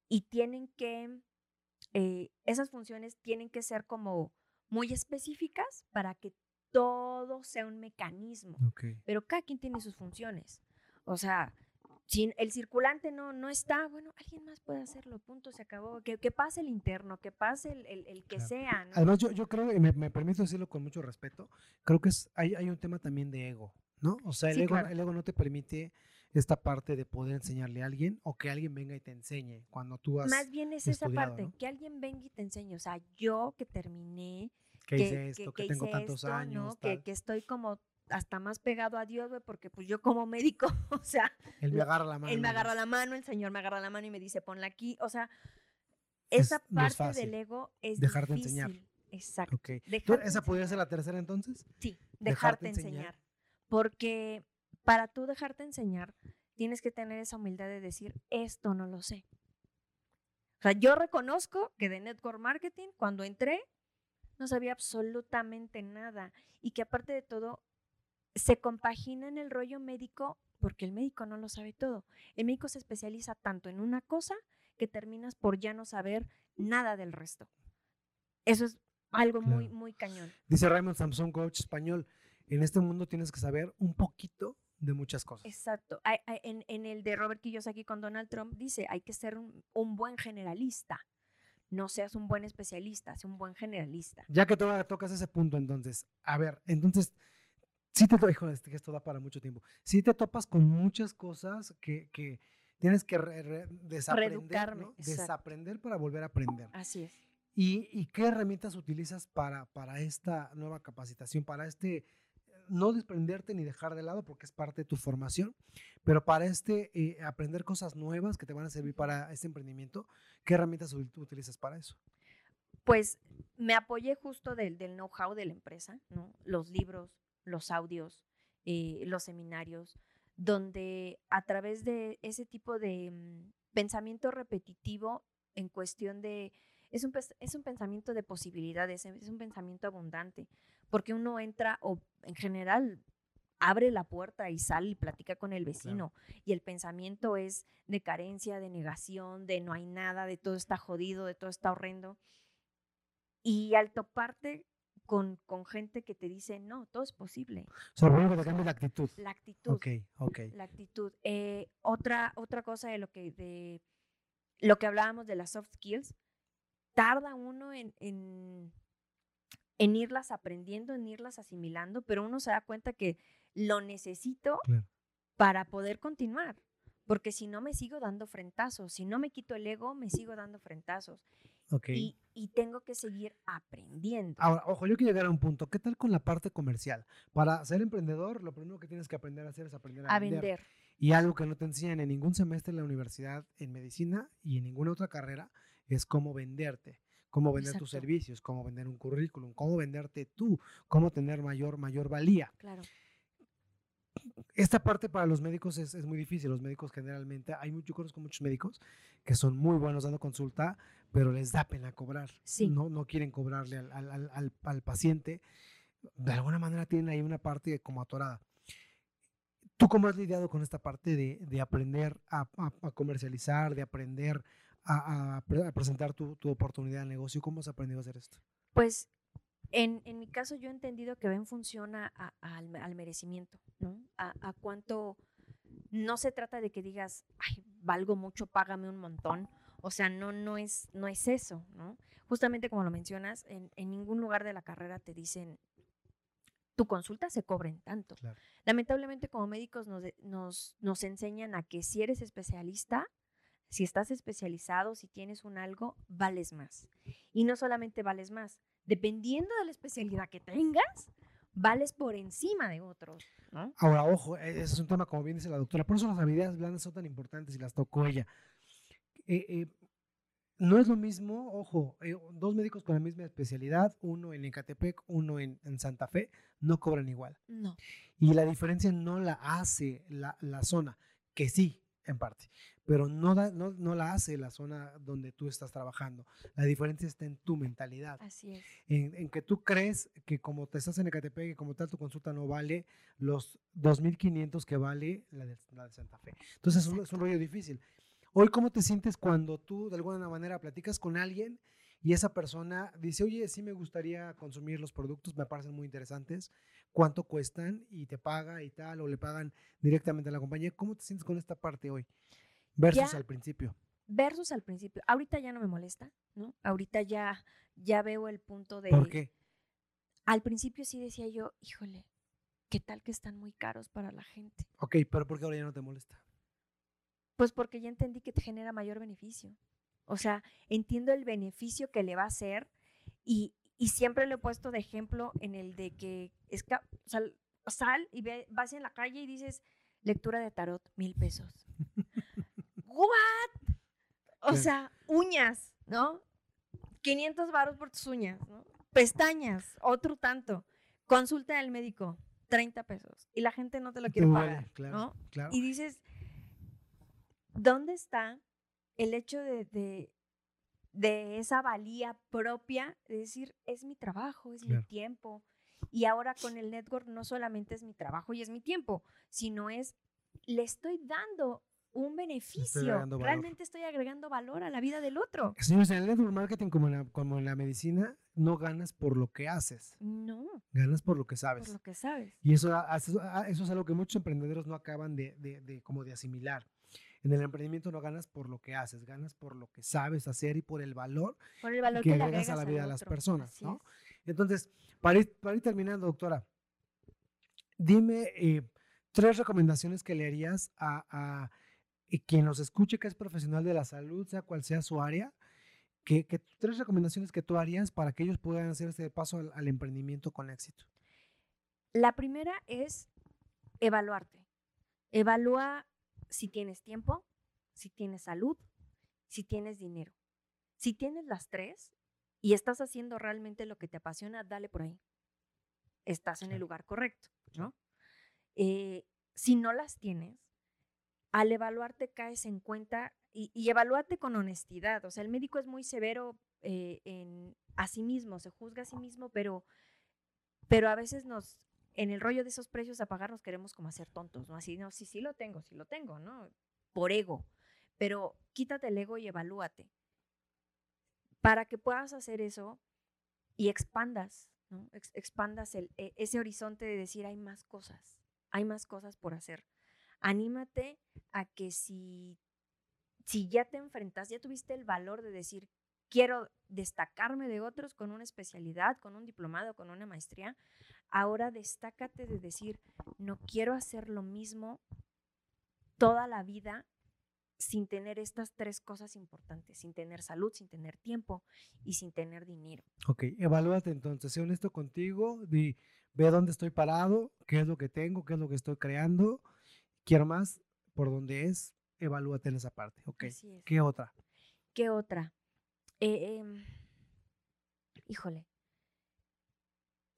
y tienen que, eh, esas funciones tienen que ser como muy específicas para que todo sea un mecanismo Ok, pero cada quien tiene sus funciones. O sea, si el circulante no, no está, bueno, alguien más puede hacerlo, punto, se acabó. Que, que pase el interno, que pase el, el- el que Claro. sea. ¿no? Además, yo, yo creo, y me, me permito decirlo con mucho respeto, creo que es, hay, hay un tema también de ego, ¿no? O sea, el, Sí, ego, claro. el ego no te permite esta parte de poder enseñarle a alguien o que alguien venga y te enseñe cuando tú has... Más bien es esa parte, ¿no? que alguien venga y te enseñe. O sea, yo que terminé, que, que, hice esto, que, que tengo tantos esto, ¿no? años, Que, tal. que estoy como hasta más pegado a Dios, güey, porque pues yo como médico, o sea, él me agarra la mano. él me agarra la mano, el Señor me agarra la mano y me dice, ponla aquí. O sea, Es- esa no es parte del ego es dejarte difícil. enseñar. Exacto. Dejarte ¿Esa podría ser la tercera entonces? Sí, dejarte dejarte enseñar. enseñar. Porque para tú dejarte enseñar, tienes que tener esa humildad de decir, esto no lo sé. O sea, yo reconozco que de Network Marketing, cuando entré, no sabía absolutamente nada. Y que aparte de todo, se compagina en el rollo médico porque el médico no lo sabe todo. El médico se especializa tanto en una cosa que terminas por ya no saber nada del resto. Eso es algo muy, Claro. muy cañón. Dice Raymond Samson, coach español, en este mundo tienes que saber un poquito de muchas cosas. Exacto. En, en el de Robert Kiyosaki con Donald Trump dice, hay que ser un, un buen generalista. No seas un buen especialista, sé un buen generalista. Ya que to- tocas ese punto, entonces, a ver, entonces, sí te, híjole, este que esto da para mucho tiempo, sí te topas con muchas cosas que, que tienes que re- re- desaprender, ¿no? desaprender para volver a aprender. Así es. ¿Y, y qué herramientas utilizas para, para esta nueva capacitación, para este, no desprenderte ni dejar de lado porque es parte de tu formación, pero para este eh, aprender cosas nuevas que te van a servir para este emprendimiento, ¿qué herramientas utilizas para eso? Pues me apoyé justo del, del know-how de la empresa, ¿no? Los libros, los audios, eh, los seminarios, donde a través de ese tipo de mm, pensamiento repetitivo en cuestión de... Es un, es un pensamiento de posibilidades, es un pensamiento abundante, porque uno entra o en general abre la puerta y sale y platica con el vecino. Y el pensamiento es de carencia, de negación, de no hay nada, de todo está jodido, de todo está horrendo. Y al toparte con, con gente que te dice, no, todo es posible. O sea, que la actitud. La actitud. Ok, ok. La actitud. Eh, otra, otra cosa de lo que de lo que hablábamos de las soft skills, tarda uno en, en, en irlas aprendiendo, en irlas asimilando, pero uno se da cuenta que lo necesito Claro. para poder continuar. Porque si no me sigo dando frentazos, si no me quito el ego, me sigo dando frentazos. Y, y tengo que seguir aprendiendo. Ahora, ojo, yo quiero llegar a un punto. ¿Qué tal con la parte comercial? Para ser emprendedor, lo primero que tienes que aprender a hacer es aprender a, a vender. vender. Y algo que no te enseñan en ningún semestre en la universidad, en medicina y en ninguna otra carrera, es cómo venderte, cómo vender tus servicios, cómo vender un currículum, cómo venderte tú, cómo tener mayor, mayor valía. Claro. Esta parte para los médicos es, es muy difícil. Los médicos generalmente, hay yo conozco muchos médicos que son muy buenos dando consulta, pero les da pena cobrar. Sí. No, no quieren cobrarle al, al- al- al- paciente. De alguna manera tienen ahí una parte como atorada. ¿Tú cómo has lidiado con esta parte de, de aprender a, a- a comercializar, de aprender a, a presentar tu, tu oportunidad de negocio? ¿Cómo has aprendido a hacer esto? Pues en, en mi caso yo he entendido que ven funciona a- al, al merecimiento, ¿no? A, a cuánto, no se trata de que digas, ay, valgo mucho, págame un montón. O sea, no, no, es, no es eso, ¿no? Justamente como lo mencionas, en, en ningún lugar de la carrera te dicen, tu consulta se cobra en tanto. Claro. Lamentablemente como médicos nos, nos, nos enseñan a que si eres especialista, si estás especializado, si tienes un algo, vales más. Y no solamente vales más, dependiendo de la especialidad que tengas, vales por encima de otros, ¿no? Ahora, ojo, e- ese es un tema, como bien dice la doctora, por eso las habilidades blandas son tan importantes y las tocó ella. Eh, eh, no es lo mismo, ojo, eh, dos médicos con la misma especialidad, uno en Ecatepec, uno en, en Santa Fe, no cobran igual. No. Y la diferencia no la hace la, la zona, que sí, en parte, pero no, da- no, no la hace la zona donde tú estás trabajando. La diferencia está en tu mentalidad Así es. en, en que tú crees que como te estás en Ecatepec y como tal tu consulta no vale los 2.500 que vale la de, la de Santa Fe. Entonces es un, es un rollo difícil. Hoy, ¿cómo te sientes cuando tú de alguna manera platicas con alguien y esa persona dice, oye, sí me gustaría consumir los productos, me parecen muy interesantes, cuánto cuestan y te paga y tal, o le pagan directamente a la compañía. ¿Cómo te sientes con esta parte hoy versus al principio? Versus al principio. Ahorita ya no me molesta, ¿no? Ahorita ya, ya veo el punto de... ¿Por qué? Al principio sí decía yo, híjole, ¿qué tal que están muy caros para la gente? Ok, pero ¿por qué ahora ya no te molesta? Pues porque ya entendí que te genera mayor beneficio. O sea, entiendo el beneficio que le va a hacer y, siempre lo he puesto de ejemplo en el de que es, sal, sal, y ve, vas en la calle y dices, lectura de tarot, mil pesos. ¿What? O sea, uñas, ¿no? 500 baros por tus uñas, ¿no? Pestañas, otro tanto. Consulta del médico, 30 pesos. Y la gente no te lo quiere pagar, ¿no? Y dices, ¿dónde está el hecho de, de, esa valía propia, de decir, es mi trabajo, es mi tiempo. Y ahora con el network no solamente es mi trabajo y es mi tiempo, sino es, le estoy dando un beneficio. Realmente estoy agregando valor a la vida del otro. Señores, en el network marketing como en, la, como en la medicina, no ganas por lo que haces. No. Ganas por lo que sabes. Por lo que sabes. Y eso, eso, eso es algo que muchos emprendedores no acaban de, de, de como de asimilar. En el emprendimiento no ganas por lo que haces, ganas por lo que sabes hacer y por el valor, por el valor que, agregas a la vida de las personas. ¿no? Entonces, para ir, para ir, terminando, doctora, dime eh, tres recomendaciones que le harías a, a, quien nos escuche que es profesional de la salud, sea cual sea su área, que, que tres recomendaciones que tú harías para que ellos puedan hacer este paso al, al emprendimiento con éxito. La primera es evaluarte. Evalúa si tienes tiempo, si tienes salud, si tienes dinero. Si tienes las tres y estás haciendo realmente lo que te apasiona, dale por ahí. Estás en el lugar correcto, ¿no? Eh, si no las tienes, al evaluarte caes en cuenta y, y evalúate con honestidad. O sea, el médico es muy severo eh, en, a sí mismo, se juzga a sí mismo, pero, pero a veces nos en el rollo de esos precios a pagar nos queremos como hacer tontos, ¿no? Así, no, sí, sí lo tengo, sí lo tengo, ¿no? Por ego. Pero quítate el ego y evalúate. Para que puedas hacer eso y expandas, ¿no? expandas e, ese horizonte de decir, hay más cosas, hay más cosas por hacer. Anímate a que si, si ya te enfrentas, ya tuviste el valor de decir, quiero destacarme de otros con una especialidad, con un diplomado, con una maestría, Ahora destácate de decir, no quiero hacer lo mismo toda la vida sin tener estas tres cosas importantes, sin tener salud, sin tener tiempo y sin tener dinero. Ok, evalúate entonces, sé honesto contigo, di, ve dónde estoy parado, qué es lo que tengo, qué es lo que estoy creando, quiero más, por dónde es, evalúate en esa parte. Ok, ¿qué otra? ¿Qué otra? Eh, em, híjole,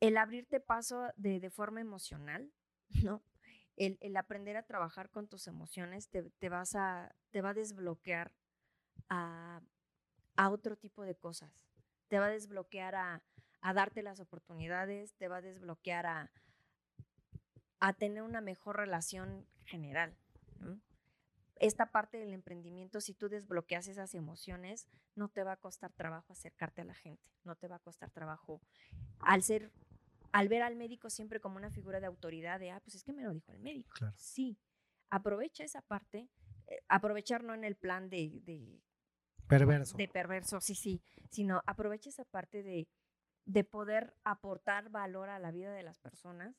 el abrirte paso de, forma emocional, ¿no? El, aprender a trabajar con tus emociones te, vas a, te va a desbloquear a, otro tipo de cosas. Te va a desbloquear a, darte las oportunidades, te va a desbloquear a, a tener una mejor relación general. Esta parte del emprendimiento, si tú desbloqueas esas emociones, no te va a costar trabajo acercarte a la gente, no te va a costar trabajo. Al ser al ver al médico siempre como una figura de autoridad, de, ah, pues es que me lo dijo el médico. Sí, aprovecha esa parte, eh, aprovechar no en el plan de, de, Perverso. De perverso, sí, sí, sino aprovecha esa parte de, de poder aportar valor a la vida de las personas,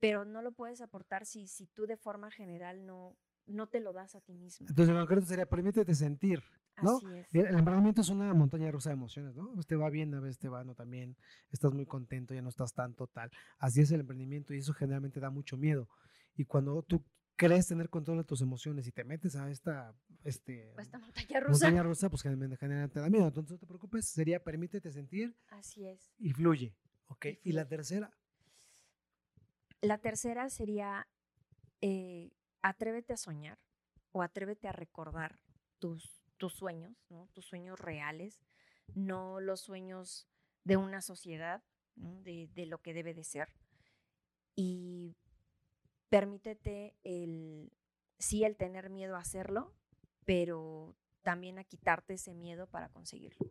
pero no lo puedes aportar si, si tú de forma general no, no te lo das a ti mismo. Entonces, lo concreto sería, permítete sentir, ¿no? El, emprendimiento es una montaña rusa de emociones, ¿no? A te va bien, a veces te va no también, estás muy contento, ya no estás tanto tal. Así es el emprendimiento y eso generalmente da mucho miedo. Y cuando tú crees tener control de tus emociones y te metes a esta, este, esta montaña rusa, montaña rusa pues generalmente te da miedo. Entonces no te preocupes, sería permítete sentir. Así es. Y fluye, ¿ok? Y, la tercera. La tercera sería eh, atrévete a soñar o atrévete a recordar tus, tus sueños, ¿no? tus sueños reales, no los sueños de una sociedad, de, de, lo que debe de ser. Y permítete el, sí, el tener miedo a hacerlo, pero también a quitarte ese miedo para conseguirlo.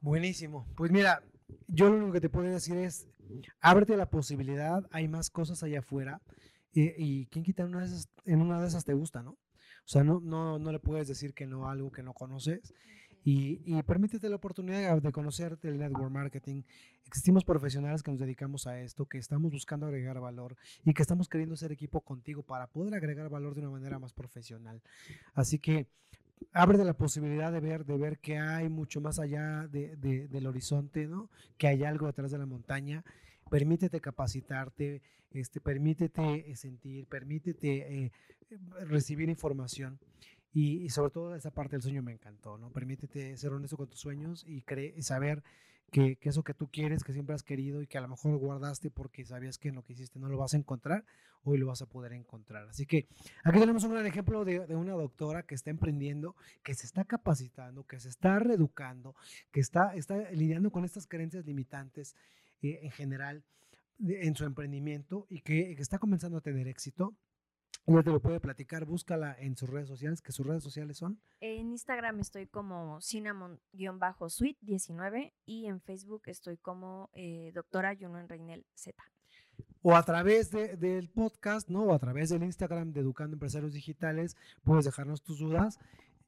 Buenísimo. Pues mira, yo lo único que te puedo decir es, ábrete la posibilidad, hay más cosas allá afuera y, y quién quita una, de esas, en una de esas te gusta, ¿no? O sea, no, no, no le puedes decir que no a algo que no conoces y, y permítete la oportunidad de conocerte el network marketing. Existimos profesionales que nos dedicamos a esto, que estamos buscando agregar valor y que estamos queriendo ser equipo contigo para poder agregar valor de una manera más profesional. Así que abre la posibilidad de ver, de ver que hay mucho más allá de, de, del horizonte, ¿no? Que hay algo detrás de la montaña. Permítete capacitarte, este, permítete sentir, permítete eh, recibir información. Y, sobre todo esa parte del sueño me encantó, ¿no? Permítete ser honesto con tus sueños y, y saber que, que, eso que tú quieres, que siempre has querido y que a lo mejor guardaste porque sabías que en lo que hiciste no lo vas a encontrar, hoy lo vas a poder encontrar. Así que aquí tenemos un gran ejemplo de, una doctora que está emprendiendo, que se está capacitando, que se está reeducando, que está, está lidiando con estas creencias limitantes eh, en general en su emprendimiento y que está comenzando a tener éxito ella te lo puede platicar, búscala en sus redes sociales, que sus redes sociales son. En Instagram estoy como cinnamon-sweet19 y en Facebook estoy como eh, doctora Junon Reinel Z. O a través de, del podcast, ¿no? O a través del Instagram de Educando Empresarios Digitales, puedes dejarnos tus dudas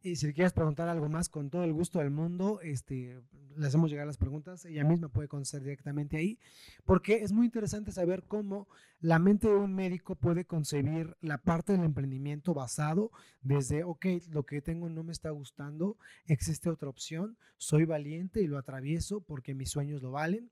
y si quieres preguntar algo más, con todo el gusto del mundo, este, le hacemos llegar las preguntas. Ella misma puede conocer directamente ahí, porque es muy interesante saber cómo la mente de un médico puede concebir la parte del emprendimiento basado desde, ok, lo que tengo no me está gustando, existe otra opción, soy valiente y lo atravieso porque mis sueños lo valen.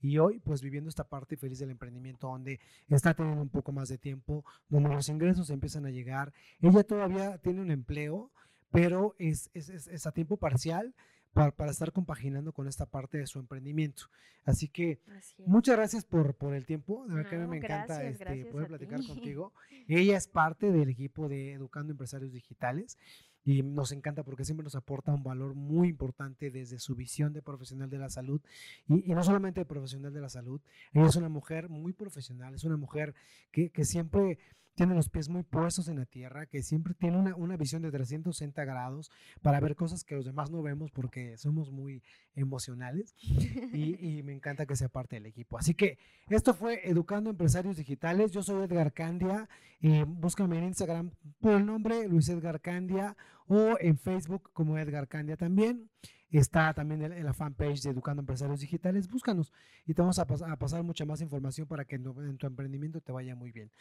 Y hoy, pues viviendo esta parte feliz del emprendimiento, donde está teniendo un poco más de tiempo, donde los ingresos empiezan a llegar. Ella todavía tiene un empleo, pero es, es, es a tiempo parcial para, para, estar compaginando con esta parte de su emprendimiento. Así que Así muchas gracias por, por, el tiempo. De verdad no, que me encanta gracias, este, gracias poder platicar ti. contigo. Ella es parte del equipo de Educando Empresarios Digitales y nos encanta porque siempre nos aporta un valor muy importante desde su visión de profesional de la salud y, y no solamente de profesional de la salud, ella es una mujer muy profesional, es una mujer que, que siempre tiene los pies muy puestos en la tierra, que siempre tiene una, una, visión de 360 grados para ver cosas que los demás no vemos porque somos muy emocionales y, y, me encanta que sea parte del equipo. Así que esto fue Educando Empresarios Digitales. Yo soy Edgar Candia. Eh, búscame en Instagram por el nombre Luis Edgar Candia o en Facebook como Edgar Candia también. Está también en la fanpage de Educando Empresarios Digitales. Búscanos y te vamos a, pas a pasar mucha más información para que en tu, en tu emprendimiento te vaya muy bien.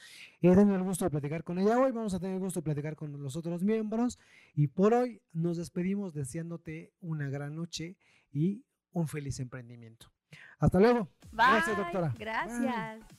He tenido el gusto de platicar con ella hoy. Vamos a tener el gusto de platicar con los otros miembros. Y por hoy nos despedimos deseándote una gran noche y un feliz emprendimiento. Hasta luego. Bye. Gracias, doctora. Gracias. Bye.